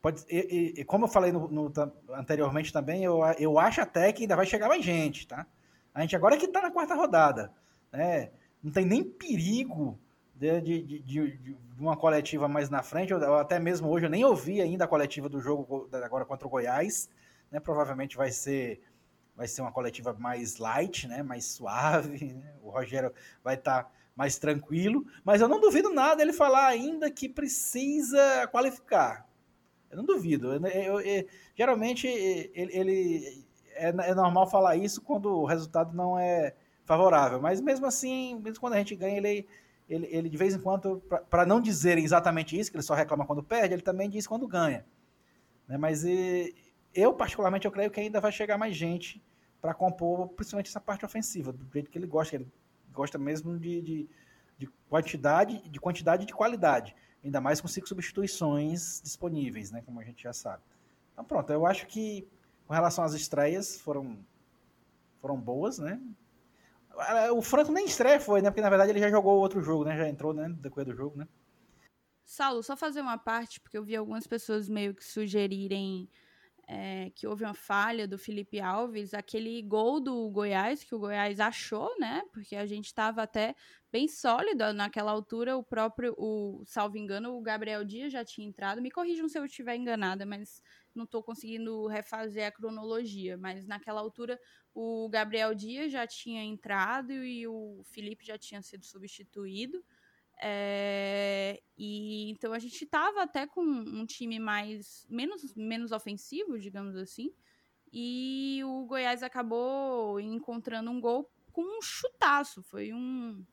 pode, e, e, como eu falei no, no, anteriormente também, eu, eu acho até que ainda vai chegar mais gente, tá? A gente agora que está na quarta rodada, né? Não tem nem perigo de, de, de, de, uma coletiva mais na frente, ou até mesmo hoje eu nem ouvi ainda a coletiva do jogo agora contra o Goiás, né? Provavelmente vai ser vai ser uma coletiva mais light, né? Mais suave. Né? O Rogério vai estar tá mais tranquilo, mas eu não duvido nada ele falar ainda que precisa qualificar. Eu não duvido. Eu, eu, eu, geralmente ele, ele é, é, normal falar isso quando o resultado não é favorável, mas mesmo assim, mesmo quando a gente ganha, ele, ele, ele de vez em quando, para não dizer exatamente isso, que ele só reclama quando perde, ele também diz quando ganha. Né? Mas e, eu, particularmente, eu creio que ainda vai chegar mais gente para compor, principalmente essa parte ofensiva, do jeito que ele gosta. Ele gosta mesmo de, de, de, quantidade, de quantidade e de qualidade. Ainda mais com cinco substituições disponíveis, né? Como a gente já sabe. Então pronto, eu acho que com relação às estreias foram, foram boas, né? O Franco nem estreia foi, né? Porque na verdade ele já jogou outro jogo, né? Já entrou, né? Decorrer do jogo, né? Saulo, só fazer uma parte, porque eu vi algumas pessoas meio que sugerirem é, que houve uma falha do Felipe Alves, aquele gol do Goiás, que o Goiás achou, né? Porque a gente estava até bem sólido naquela altura. O próprio, o, salvo engano, o Gabriel Dias já tinha entrado. Me corrijam se eu estiver enganada, mas não estou conseguindo refazer a cronologia. Mas naquela altura, o Gabriel Dias já tinha entrado e o Felipe já tinha sido substituído. É, e então a gente estava até com um time mais menos, menos ofensivo, digamos assim. E o Goiás acabou encontrando um gol com um chutaço. Foi um,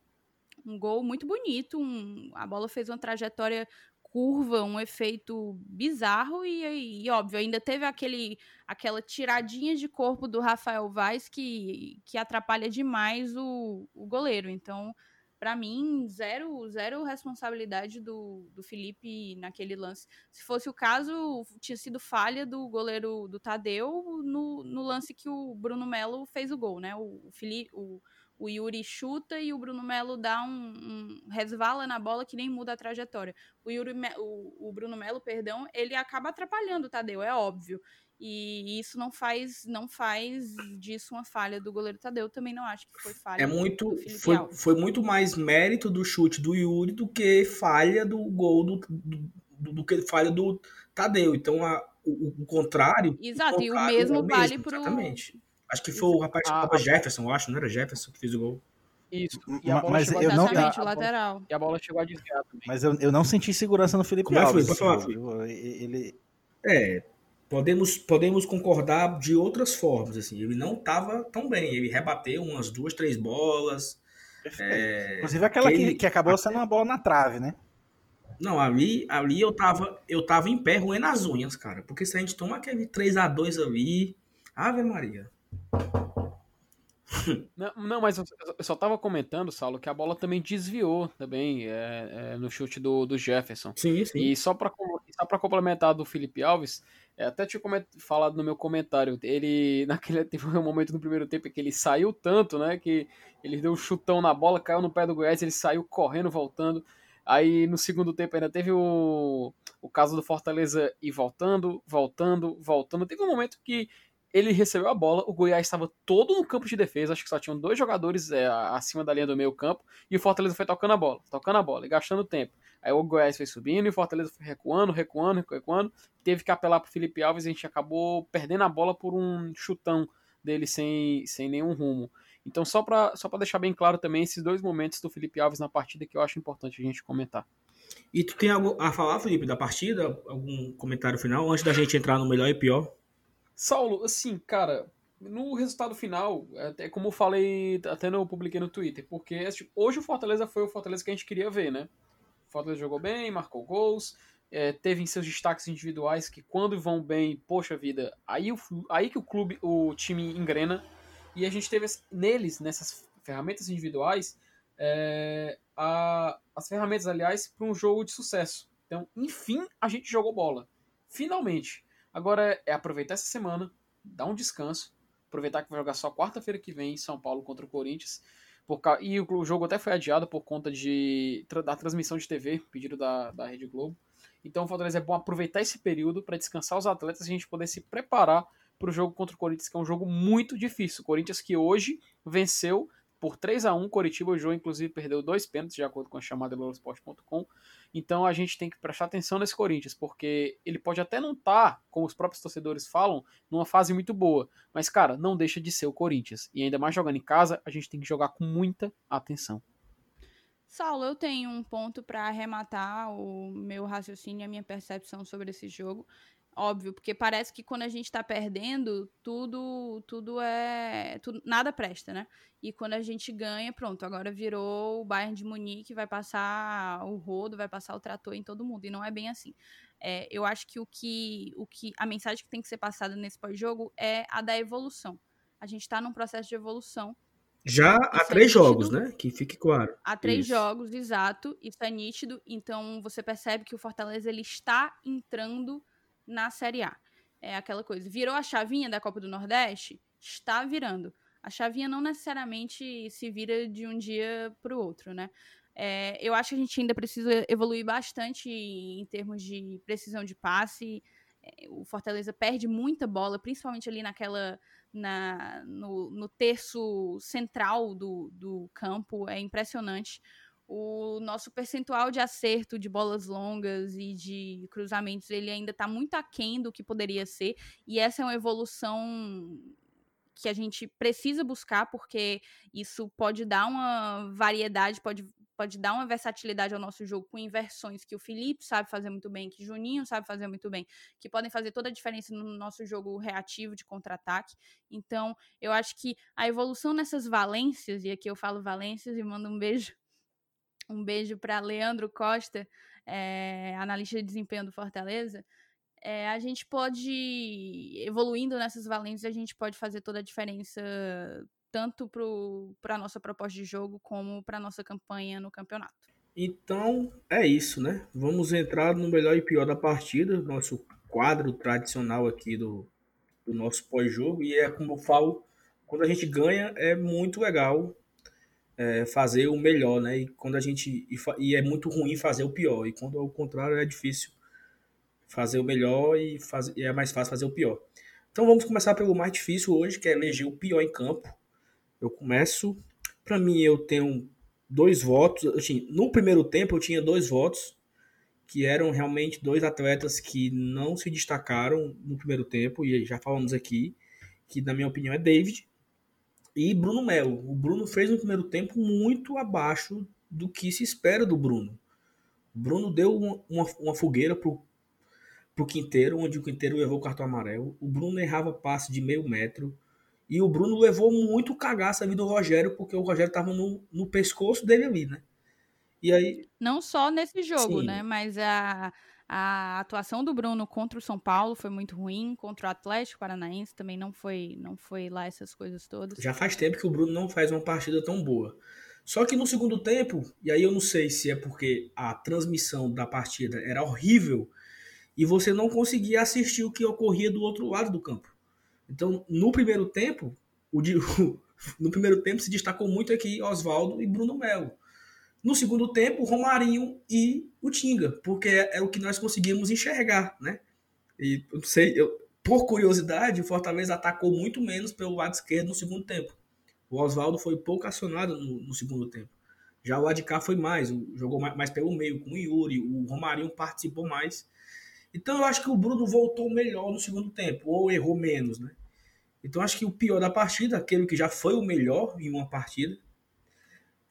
um gol muito bonito. Um, a bola fez uma trajetória curva, um efeito bizarro e, e, óbvio, ainda teve aquele aquela tiradinha de corpo do Rafael Vaz que, que atrapalha demais o, o goleiro. Então, para mim, zero, zero responsabilidade do, do Felipe naquele lance. Se fosse o caso, tinha sido falha do goleiro do Tadeu no, no lance que o Bruno Melo fez o gol, né? O, o, o, o Yuri chuta e o Bruno Melo dá um, um, resvala na bola que nem muda a trajetória. O, Yuri, o, o Bruno Melo, perdão, ele acaba atrapalhando o Tadeu, é óbvio. E isso não faz não faz disso uma falha do goleiro Tadeu. Também não acho que foi falha. É muito foi, foi muito mais mérito do chute do Yuri do que falha do gol do, do, do que falha do Tadeu. Então a, o, o contrário. Exato, o contrário e o mesmo, é o mesmo vale para Exatamente. Acho que foi o rapaz que chamava Jefferson, eu acho, não era Jefferson que fez o gol. Isso. E a bola mas eu não a, lateral. E a bola chegou a desviar também. Mas eu, eu não senti segurança no Felipe Como Alves. É, falar, ele é, podemos, podemos concordar de outras formas. Assim, ele não estava tão bem. Ele rebateu umas duas, três bolas. É, Inclusive aquela que, que, acabou sendo uma bola na trave, né? Não, ali, ali eu tava, eu tava em pé roendo as unhas, cara. Porque se a gente toma aquele 3 a 2 ali, Ave Maria. Não, não, mas eu, só tava comentando, Saulo, que a bola também desviou também é, é, no chute do, do Jefferson. Sim, sim. E só para só pra complementar do Felipe Alves, é, até tinha falado no meu comentário, ele naquele teve um momento no primeiro tempo que ele saiu tanto, né, que ele deu um chutão na bola, caiu no pé do Goiás, ele saiu correndo, voltando. Aí no segundo tempo ainda teve o, o caso do Fortaleza ir voltando, voltando, voltando. Teve um momento que ele recebeu a bola, o Goiás estava todo no campo de defesa, acho que só tinham dois jogadores é, acima da linha do meio campo, e o Fortaleza foi tocando a bola, tocando a bola e gastando tempo. Aí o Goiás foi subindo e o Fortaleza foi recuando, recuando, recuando, teve que apelar pro Felipe Alves e a gente acabou perdendo a bola por um chutão dele sem, sem nenhum rumo. Então, só para só deixar bem claro também esses dois momentos do Felipe Alves na partida que eu acho importante a gente comentar. E tu tem algo a falar, Felipe, da partida? Algum comentário final antes da gente entrar no melhor e pior? Saulo, assim, cara, no resultado final, até como eu falei, até eu publiquei no Twitter, porque assim, hoje o Fortaleza foi o Fortaleza que a gente queria ver, né? O Fortaleza jogou bem, marcou gols, é, teve em seus destaques individuais que quando vão bem, poxa vida, aí, o, aí que o clube, o time engrena, e a gente teve neles, nessas ferramentas individuais, é, a, as ferramentas, aliás, para um jogo de sucesso. Então, enfim, a gente jogou bola. Finalmente. Agora é aproveitar essa semana, dar um descanso, aproveitar que vai jogar só quarta-feira que vem em São Paulo contra o Corinthians. Por, e o jogo até foi adiado por conta de, da transmissão de TV, pedido da, da Rede Globo. Então, Fortaleza é bom aproveitar esse período para descansar os atletas e a gente poder se preparar para o jogo contra o Corinthians, que é um jogo muito difícil. O Corinthians que hoje venceu por 3 a 1 Coritiba, o jogo inclusive perdeu dois pênaltis, de acordo com a chamada do Globoesporte.com. Então a gente tem que prestar atenção nesse Corinthians, porque ele pode até não estar, tá, como os próprios torcedores falam, numa fase muito boa. Mas, cara, não deixa de ser o Corinthians. E ainda mais jogando em casa, a gente tem que jogar com muita atenção. Saulo, eu tenho um ponto para arrematar o meu raciocínio e a minha percepção sobre esse jogo óbvio, porque parece que quando a gente tá perdendo, tudo tudo é. Tudo, nada presta, né? E quando a gente ganha, pronto, agora virou o Bayern de Munique, vai passar o rodo, vai passar o trator em todo mundo. E não é bem assim. É, eu acho que o que, o que a mensagem que tem que ser passada nesse pós-jogo é a da evolução. A gente está num processo de evolução. Já há é três é jogos, né? Que fique claro. Há três isso. jogos, exato. Isso é nítido. Então você percebe que o Fortaleza ele está entrando na Série A. É aquela coisa. Virou a chavinha da Copa do Nordeste? Está virando. A chavinha não necessariamente se vira de um dia para o outro, né? É, eu acho que a gente ainda precisa evoluir bastante em termos de precisão de passe. É, o Fortaleza perde muita bola, principalmente ali naquela. Na, no, no terço central do, do campo. É impressionante o nosso percentual de acerto de bolas longas e de cruzamentos ele ainda está muito aquém do que poderia ser e essa é uma evolução que a gente precisa buscar porque isso pode dar uma variedade pode pode dar uma versatilidade ao nosso jogo com inversões que o Felipe sabe fazer muito bem, que Juninho sabe fazer muito bem, que podem fazer toda a diferença no nosso jogo reativo de contra-ataque. Então, eu acho que a evolução nessas valências, e aqui eu falo valências e mando um beijo um beijo para Leandro Costa, é, analista de desempenho do Fortaleza. É, a gente pode, evoluindo nessas valências, a gente pode fazer toda a diferença, tanto para a nossa proposta de jogo, como para a nossa campanha no campeonato. Então, é isso, né? Vamos entrar no melhor e pior da partida, nosso quadro tradicional aqui do, do nosso pós-jogo. E é como eu falo, quando a gente ganha, é muito legal é, fazer o melhor, né? E quando a gente e, e, é muito ruim fazer o pior. E quando é o contrário é difícil fazer o melhor e, faz, e é mais fácil fazer o pior. Então vamos começar pelo mais difícil hoje, que é eleger o pior em campo. Eu começo. Para mim eu tenho dois votos. Assim, no primeiro tempo eu tinha dois votos que eram realmente dois atletas que não se destacaram no primeiro tempo e já falamos aqui que na minha opinião é David e Bruno Melo. O Bruno fez no primeiro tempo muito abaixo do que se espera do Bruno. O Bruno deu uma, uma, uma fogueira pro, pro Quinteiro, onde o Quinteiro levou o cartão amarelo. O Bruno errava passe de meio metro. E o Bruno levou muito cagaço ali do Rogério, porque o Rogério tava no, no pescoço dele ali, né? E aí. Não só nesse jogo, Sim. né? Mas a a atuação do Bruno contra o São Paulo foi muito ruim, contra o Atlético Paranaense também não foi, não foi lá essas coisas todas. Já faz tempo que o Bruno não faz uma partida tão boa. Só que no segundo tempo, e aí eu não sei se é porque a transmissão da partida era horrível e você não conseguia assistir o que ocorria do outro lado do campo. Então, no primeiro tempo, o, no primeiro tempo se destacou muito aqui Oswaldo e Bruno Melo. No segundo tempo, Romarinho e o Tinga, porque é, o que nós conseguimos enxergar, né? E eu sei, eu, por curiosidade, o Fortaleza atacou muito menos pelo lado esquerdo no segundo tempo. O Oswaldo foi pouco acionado no, no segundo tempo. Já o lado de cá foi mais, jogou mais, mais pelo meio com o Yuri, o Romarinho participou mais. Então eu acho que o Bruno voltou melhor no segundo tempo, ou errou menos, né? Então acho que o pior da partida, aquele que já foi o melhor em uma partida,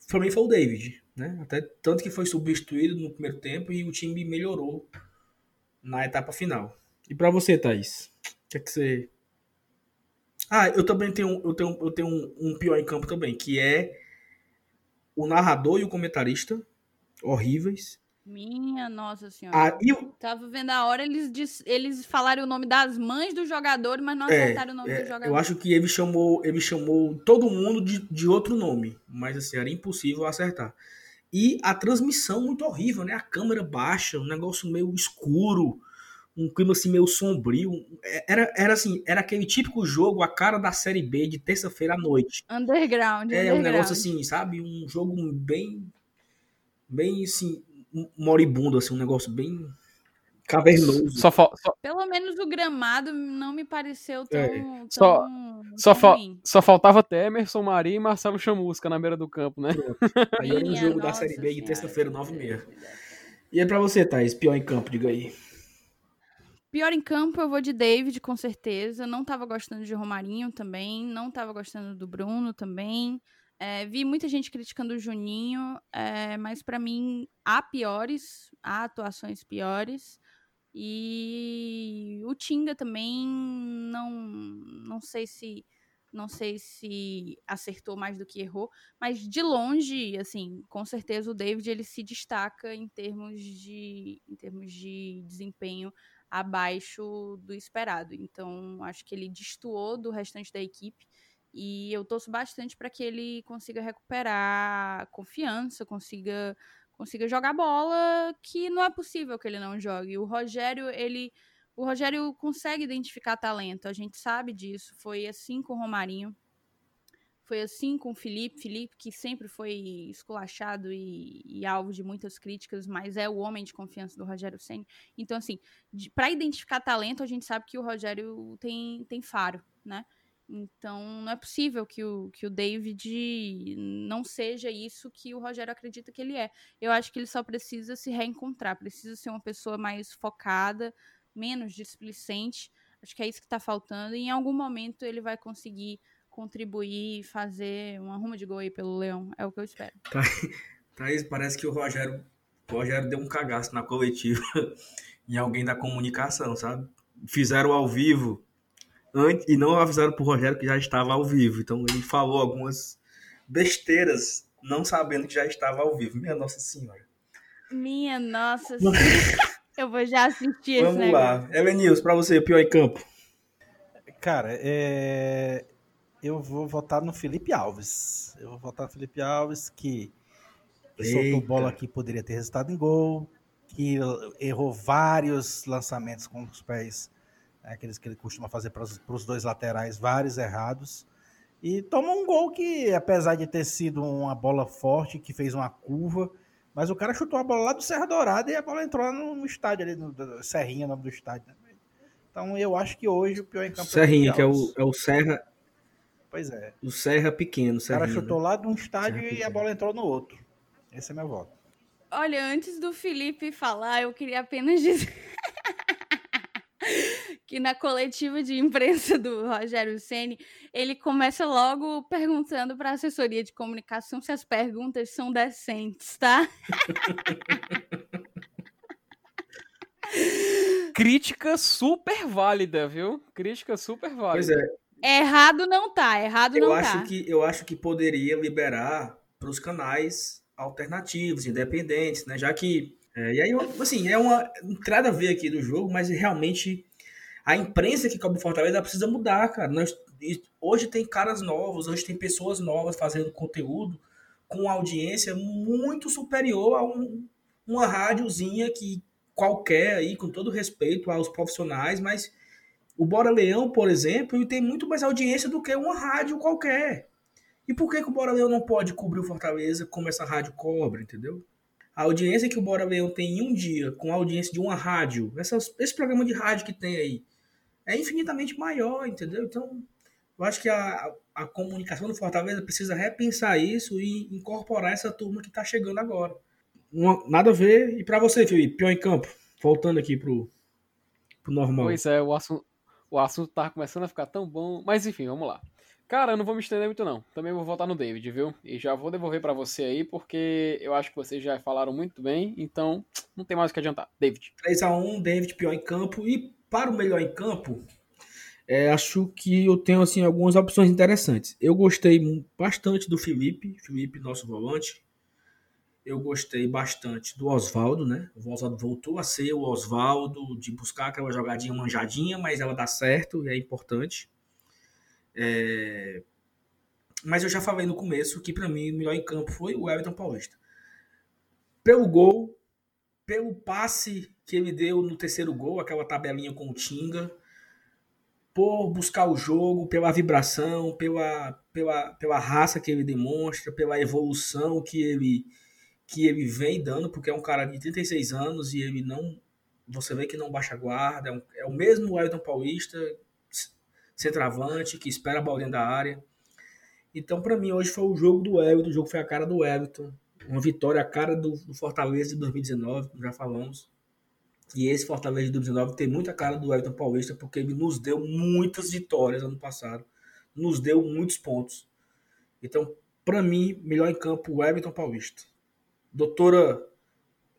para mim foi o David, né? Até tanto que foi substituído no primeiro tempo e o time melhorou na etapa final. E para você, Thaís? O que é que você Ah, eu também tenho eu tenho eu tenho um, um pior em campo também, que é o narrador e o comentarista horríveis. Minha nossa senhora. Ah, e... Tava vendo a hora eles, eles falaram o nome das mães do jogador, mas não é, acertaram é, o nome é, do jogador. Eu acho que ele chamou, ele chamou todo mundo de, de outro nome, mas assim, era impossível acertar. E a transmissão muito horrível, né? A câmera baixa, um negócio meio escuro, um clima assim meio sombrio. É, era, era assim, era aquele típico jogo, a cara da série B de terça-feira à noite. Underground. É underground. um negócio assim, sabe? Um jogo bem. Bem assim, moribundo, assim, um negócio bem cavernoso. Só, só... Pelo menos o gramado não me pareceu tão. É. tão só, só, fa só faltava até Emerson Maria e Marcelo Chamusca na beira do campo, né? Aí era um jogo da Série B de terça-feira, 9h30. E é pra você, Thaís, pior em campo, diga aí. Pior em campo, eu vou de David, com certeza. Não tava gostando de Romarinho também. Não tava gostando do Bruno também. É, vi muita gente criticando o Juninho, é, mas para mim há piores, há atuações piores. E o Tinga também não, não sei se não sei se acertou mais do que errou, mas de longe, assim, com certeza o David ele se destaca em termos de em termos de desempenho abaixo do esperado. Então, acho que ele destoou do restante da equipe e eu torço bastante para que ele consiga recuperar confiança, consiga consiga jogar bola, que não é possível que ele não jogue. O Rogério, ele o Rogério consegue identificar talento, a gente sabe disso. Foi assim com o Romarinho. Foi assim com o Felipe, Felipe que sempre foi esculachado e, e alvo de muitas críticas, mas é o homem de confiança do Rogério Senna. Então, assim, para identificar talento, a gente sabe que o Rogério tem, tem faro, né? Então, não é possível que o, que o David não seja isso que o Rogério acredita que ele é. Eu acho que ele só precisa se reencontrar, precisa ser uma pessoa mais focada, menos displicente. Acho que é isso que está faltando. E em algum momento ele vai conseguir contribuir e fazer um arrumo de gol aí pelo Leão. É o que eu espero. Thaís, parece que o Rogério, o Rogério deu um cagaço na coletiva em alguém da comunicação, sabe? Fizeram ao vivo antes, e não avisaram pro Rogério que já estava ao vivo. Então ele falou algumas besteiras, não sabendo que já estava ao vivo. Minha Nossa Senhora. Minha Nossa Senhora. Eu vou já assistir Vamos esse lá. Elenils, pra você, pior em campo. Cara, é... eu vou votar no Felipe Alves. Eu vou votar no Felipe Alves, que Eita. soltou bola que poderia ter resultado em gol, que errou vários lançamentos com os pés aqueles que ele costuma fazer para os dois laterais, vários errados. E tomou um gol que, apesar de ter sido uma bola forte, que fez uma curva, mas o cara chutou a bola lá do Serra Dourada e a bola entrou no, no estádio ali, no, no Serrinha, nome do estádio. Né? Então eu acho que hoje o pior em campo Serrinha, é que é o, é o Serra. Pois é. O Serra pequeno. Serrinha, o cara chutou né? lá de um estádio Serra e a bola entrou no outro. Esse é meu voto. Olha, antes do Felipe falar, eu queria apenas dizer. Que na coletiva de imprensa do Rogério Ceni ele começa logo perguntando para a assessoria de comunicação se as perguntas são decentes, tá? Crítica super válida, viu? Crítica super válida. Pois é. Errado não tá, errado eu não acho tá. Que, eu acho que poderia liberar para os canais alternativos, independentes, né? Já que. É, e aí, assim, é uma. Não tem nada a ver aqui do jogo, mas realmente a imprensa que cobre Fortaleza precisa mudar, cara. Nós, hoje tem caras novos, hoje tem pessoas novas fazendo conteúdo com audiência muito superior a um, uma rádiozinha que qualquer aí, com todo respeito aos profissionais, mas o Bora Leão, por exemplo, tem muito mais audiência do que uma rádio qualquer. E por que, que o Bora Leão não pode cobrir o Fortaleza como essa rádio cobre, entendeu? A audiência que o Bora Leão tem em um dia, com a audiência de uma rádio, essas, esse programa de rádio que tem aí, é infinitamente maior, entendeu? Então, eu acho que a, a comunicação do Fortaleza precisa repensar isso e incorporar essa turma que está chegando agora. Uma, nada a ver. E para você, Felipe, pior em campo, voltando aqui pro, pro normal. Pois é, o assunto, o assunto tá começando a ficar tão bom. Mas enfim, vamos lá. Cara, eu não vou me estender muito não. Também vou voltar no David, viu? E já vou devolver para você aí, porque eu acho que vocês já falaram muito bem, então não tem mais o que adiantar. David. 3 a 1 David pior em campo. E para o melhor em campo, é, acho que eu tenho assim algumas opções interessantes. Eu gostei bastante do Felipe, Felipe, nosso volante. Eu gostei bastante do Oswaldo, né? O Oswaldo voltou a ser o Oswaldo, de buscar aquela jogadinha manjadinha, mas ela dá certo e é importante. É... Mas eu já falei no começo que para mim o melhor em campo foi o Everton Paulista. Pelo gol, pelo passe que ele deu no terceiro gol, aquela tabelinha com o Tinga, por buscar o jogo, pela vibração, pela, pela, pela raça que ele demonstra, pela evolução que ele, que ele vem dando, porque é um cara de 36 anos e ele não. Você vê que não baixa guarda, é, um, é o mesmo Everton Paulista, centroavante, que espera a bola dentro da área. Então, para mim, hoje foi o jogo do Everton, o jogo foi a cara do Everton. Uma vitória a cara do, do Fortaleza de 2019, como já falamos. E esse Fortaleza de 2019 tem muita cara do Everton Paulista, porque ele nos deu muitas vitórias ano passado. Nos deu muitos pontos. Então, para mim, melhor em campo, o Everton Paulista. Doutora,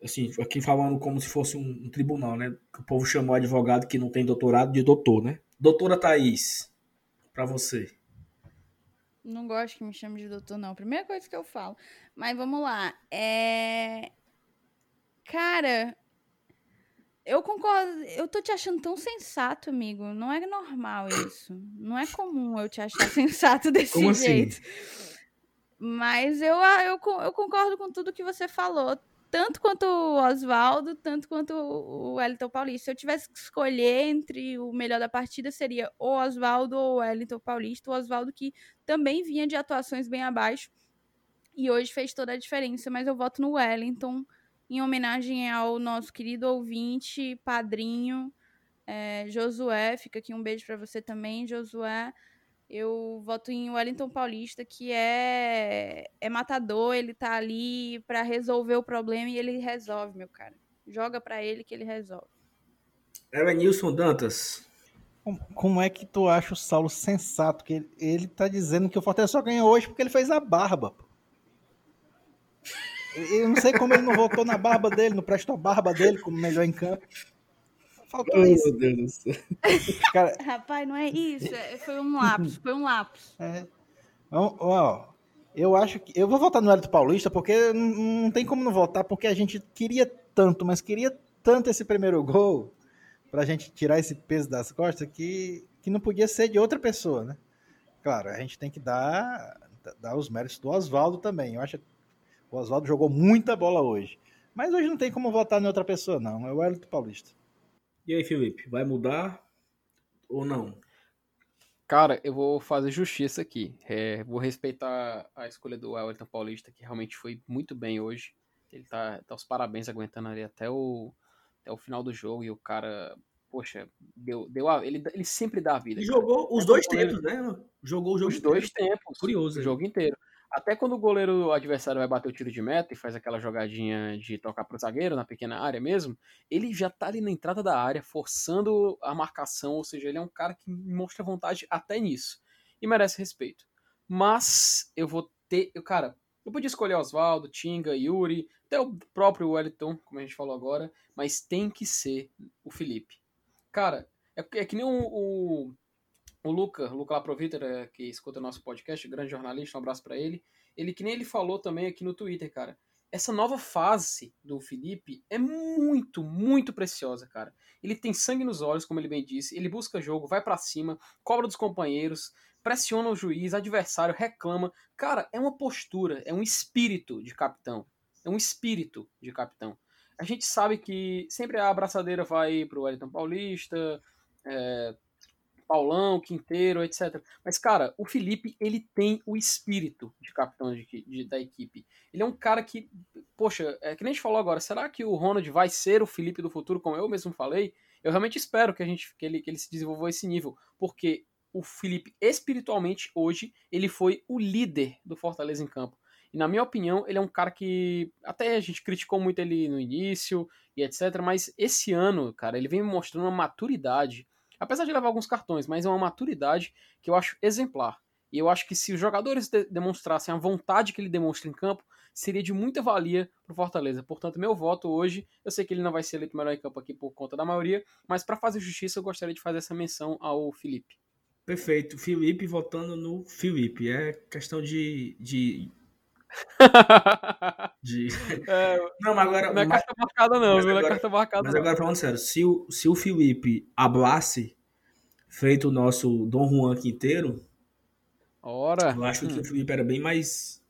assim, aqui falando como se fosse um, um tribunal, né? Que o povo chamou advogado que não tem doutorado de doutor, né? Doutora Thaís, para você. Não gosto que me chame de doutor, não. Primeira coisa que eu falo. Mas vamos lá. É. Cara, eu concordo. Eu tô te achando tão sensato, amigo. Não é normal isso. Não é comum eu te achar sensato desse Como assim? jeito. Assim? Mas eu, eu, eu concordo com tudo que você falou tanto quanto o Oswaldo, tanto quanto o Wellington Paulista. Se eu tivesse que escolher entre o melhor da partida, seria o Oswaldo ou o Wellington Paulista. O Oswaldo que também vinha de atuações bem abaixo e hoje fez toda a diferença, mas eu voto no Wellington em homenagem ao nosso querido ouvinte, padrinho, é, Josué. Fica aqui um beijo para você também, Josué. Eu voto em Wellington Paulista, que é, é matador, ele tá ali para resolver o problema e ele resolve, meu cara. Joga para ele que ele resolve. Evanilson Dantas. Como é que tu acha o Saulo sensato? Que ele, ele tá dizendo que o Fortaleza só ganhou hoje porque ele fez a barba. Eu não sei como ele não voltou na barba dele, não prestou a barba dele como melhor em campo. Faltou oh, isso. Meu Deus do céu. Cara... Rapaz, não é isso. É, foi um lápis, foi um lápis. É. Ó, eu acho que. Eu vou votar no Hélito Paulista, porque não, não tem como não votar, porque a gente queria tanto, mas queria tanto esse primeiro gol pra gente tirar esse peso das costas que, que não podia ser de outra pessoa, né? Claro, a gente tem que dar, dar os méritos do Oswaldo também. Eu acho que o Oswaldo jogou muita bola hoje. Mas hoje não tem como votar em outra pessoa, não. É o Hélito Paulista. E aí, Felipe, vai mudar ou não? Cara, eu vou fazer justiça aqui. É, vou respeitar a escolha do Wellington Paulista, que realmente foi muito bem hoje. Ele tá, tá os parabéns aguentando ali até o, até o final do jogo. E o cara, poxa, deu, deu a, ele, ele sempre dá a vida. Ele jogou os dois tempos, né? Jogou o jogo Os inteiro. dois tempos. Curioso. O jogo inteiro. Até quando o goleiro adversário vai bater o tiro de meta e faz aquela jogadinha de tocar pro zagueiro na pequena área mesmo, ele já tá ali na entrada da área, forçando a marcação, ou seja, ele é um cara que mostra vontade até nisso. E merece respeito. Mas eu vou ter. Eu, cara, eu podia escolher Oswaldo, Tinga, Yuri, até o próprio Wellington, como a gente falou agora, mas tem que ser o Felipe. Cara, é, é que nem o, o o Luca, o Luca é, que escuta nosso podcast, grande jornalista, um abraço para ele. Ele, que nem ele falou também aqui no Twitter, cara. Essa nova fase do Felipe é muito, muito preciosa, cara. Ele tem sangue nos olhos, como ele bem disse. Ele busca jogo, vai para cima, cobra dos companheiros, pressiona o juiz, adversário, reclama. Cara, é uma postura, é um espírito de capitão. É um espírito de capitão. A gente sabe que sempre a abraçadeira vai pro Wellington Paulista, é, Paulão, Quinteiro, etc. Mas, cara, o Felipe, ele tem o espírito de capitão de, de, da equipe. Ele é um cara que, poxa, é que nem a gente falou agora, será que o Ronald vai ser o Felipe do futuro, como eu mesmo falei? Eu realmente espero que, a gente, que, ele, que ele se desenvolva esse nível, porque o Felipe, espiritualmente, hoje, ele foi o líder do Fortaleza em campo. E na minha opinião, ele é um cara que até a gente criticou muito ele no início e etc, mas esse ano, cara, ele vem mostrando uma maturidade, apesar de levar alguns cartões, mas é uma maturidade que eu acho exemplar. E eu acho que se os jogadores de demonstrassem a vontade que ele demonstra em campo, seria de muita valia para o Fortaleza. Portanto, meu voto hoje, eu sei que ele não vai ser eleito melhor em campo aqui por conta da maioria, mas para fazer justiça, eu gostaria de fazer essa menção ao Felipe. Perfeito. Felipe votando no Felipe. É questão de, de de... É, não, mas agora. Não é carta marcada, não, viu? Não é carta marcada. Mas agora, falando sério, se o, se o Felipe hablasse, feito o nosso Dom Juan Quinteiro, Ora. eu acho hum. que o Felipe era bem mais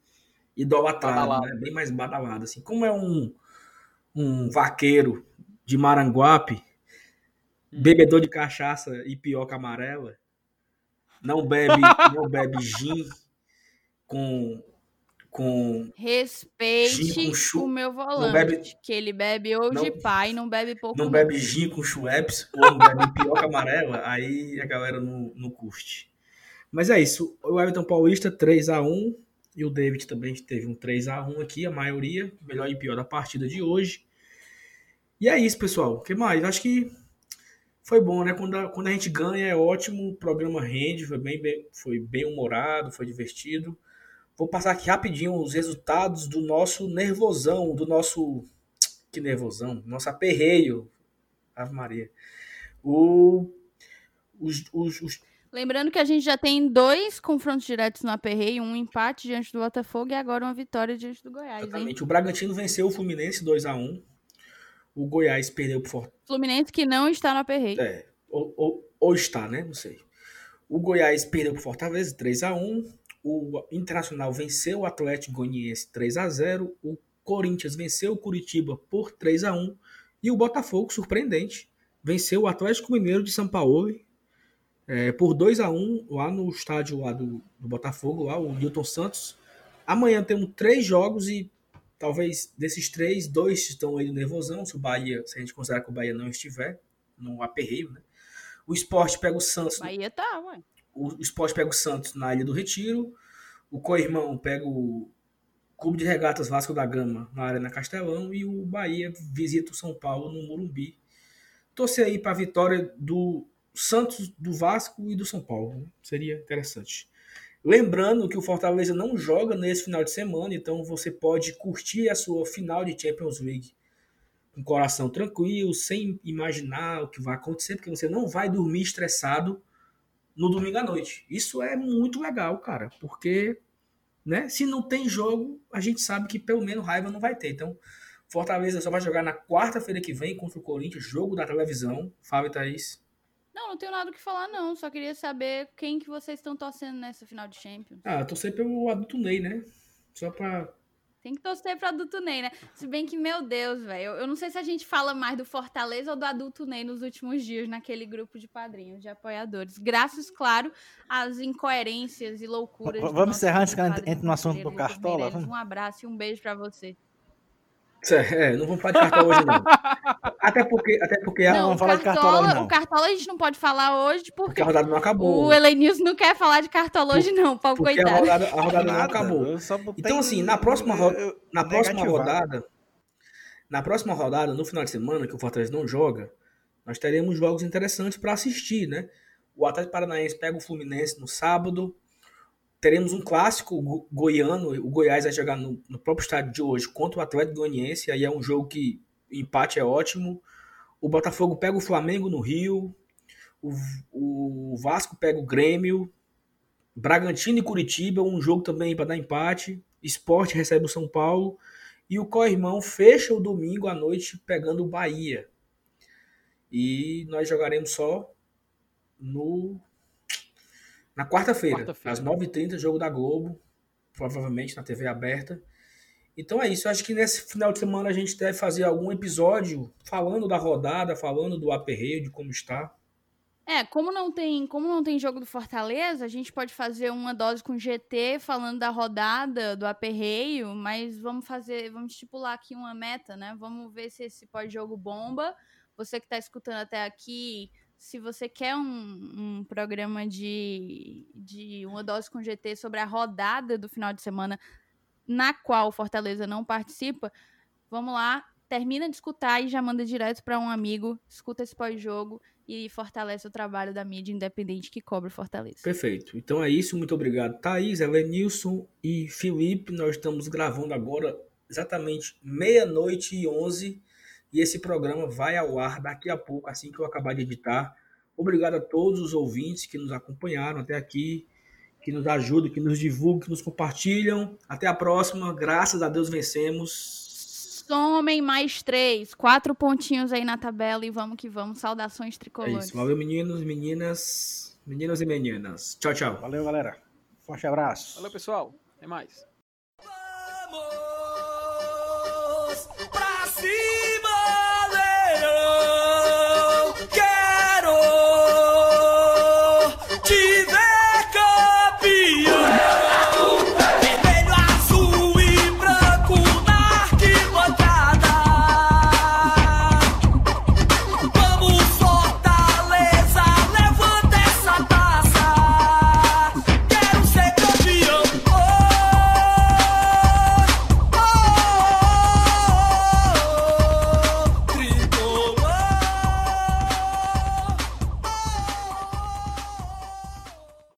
idolatrado, né? bem mais badalado. Assim. Como é um, um vaqueiro de Maranguape, hum. bebedor de cachaça e pioca amarela, não bebe, não bebe gin com com. Respeite com chu... o meu volante. Bebe... Que ele bebe hoje não, pai, não bebe pouco. Não, não. bebe gin com chueps ou não bebe pioca amarela, aí a galera não, não curte. Mas é isso. O Everton Paulista 3x1. E o David também teve um 3x1 aqui, a maioria. Melhor e pior da partida de hoje. E é isso, pessoal. O que mais? Acho que foi bom, né? Quando a, quando a gente ganha é ótimo, o programa rende, foi bem, bem, foi bem humorado, foi divertido. Vou passar aqui rapidinho os resultados do nosso nervosão, do nosso. Que nervosão? Nosso aperreio. Ave Maria. O, os, os, os... Lembrando que a gente já tem dois confrontos diretos no aperreio, um empate diante do Botafogo e agora uma vitória diante do Goiás. Exatamente. Hein? O Bragantino venceu o Fluminense 2 a 1 O Goiás perdeu por Fortaleza. Fluminense que não está no aperreio. É, ou, ou, ou está, né? Não sei. O Goiás perdeu por Fortaleza 3 a 1 o Internacional venceu o Atlético Goianiense 3 a 0 o Corinthians venceu o Curitiba por 3 a 1 e o Botafogo, surpreendente, venceu o Atlético Mineiro de São Paulo é, por 2 a 1 lá no estádio lá do, do Botafogo, lá, o Newton Santos. Amanhã temos três jogos e talvez desses três, dois estão aí no nervosão, se o Bahia, se a gente considerar que o Bahia não estiver no aperreio, né? O esporte pega o Santos. Bahia tá, ué o Esporte pega o Santos na Ilha do Retiro, o Coirmão pega o Clube de Regatas Vasco da Gama na Arena Castelão e o Bahia visita o São Paulo no Morumbi. Torcer aí para a vitória do Santos, do Vasco e do São Paulo. Né? Seria interessante. Lembrando que o Fortaleza não joga nesse final de semana, então você pode curtir a sua final de Champions League com o coração tranquilo, sem imaginar o que vai acontecer, porque você não vai dormir estressado no domingo à noite. Isso é muito legal, cara, porque né, se não tem jogo, a gente sabe que pelo menos raiva não vai ter. Então, Fortaleza só vai jogar na quarta-feira que vem contra o Corinthians, jogo da televisão. Fábio Thaís. Não, não tenho nada o que falar, não. Só queria saber quem que vocês estão torcendo nessa final de Champions. Ah, torcer pelo adulto Ney, né? Só pra tem que torcer pro adulto Ney, né? Se bem que, meu Deus, velho, eu, eu, não sei se a gente fala mais do Fortaleza ou do adulto Ney nos últimos dias, naquele grupo de padrinhos, de apoiadores. Graças, claro, às incoerências e loucuras. Vamos encerrar antes que entre no assunto do Cartola. Um abraço e um beijo para você. É, não vamos falar de cartola hoje, não. Até porque. Até porque não, vamos falar de cartola hoje, não. O cartola a gente não pode falar hoje porque. Porque a rodada não acabou. O Elenils não quer falar de cartola hoje, não, pau coitado. A rodada, a rodada não acabou. Então, assim, na próxima, na próxima rodada. Na próxima rodada, no final de semana, que o Fortaleza não joga, nós teremos jogos interessantes para assistir, né? O Atlético Paranaense pega o Fluminense no sábado teremos um clássico go goiano. O Goiás vai jogar no, no, próprio estádio de hoje contra o Atlético Goianiense. Aí é um jogo que empate é ótimo. O Botafogo pega o Flamengo no Rio. O, o Vasco pega o Grêmio. Bragantino e Curitiba, um jogo também para dar empate. Esporte recebe o São Paulo. E o Corrimão fecha o domingo à noite pegando o Bahia. E nós jogaremos só no na quarta-feira, quarta às 9h30, jogo da Globo, provavelmente na TV aberta. Então é isso. Eu acho que nesse final de semana a gente deve fazer algum episódio falando da rodada, falando do aperreio, de como está. É, como não tem, como não tem jogo do Fortaleza, a gente pode fazer uma dose com GT falando da rodada, do aperreio, mas vamos fazer, vamos estipular aqui uma meta, né? Vamos ver se esse pós-jogo bomba. Você que está escutando até aqui, se você quer um, um, programa de, de uma dose com GT sobre a rodada do final de semana, na qual o Fortaleza não participa, vamos lá, termina de escutar e já manda direto para um amigo, escuta esse pós-jogo e fortalece o trabalho da mídia independente que cobre Fortaleza. Perfeito. Então é isso. Muito obrigado, Thaís, Elenilson e Felipe. Nós estamos gravando agora exatamente meia-noite e onze. E esse programa vai ao ar daqui a pouco, assim que eu acabar de editar. Obrigado a todos os ouvintes que nos acompanharam até aqui, que nos ajudam, que nos divulgam, que nos compartilham. Até a próxima. Graças a Deus vencemos somem mais três. Quatro pontinhos aí na tabela e vamos que vamos. Saudações tricolores. É isso. Valeu, meninos, meninas, meninos e meninas. Tchau, tchau. Valeu, galera. Forte abraço. Valeu, pessoal. Até mais.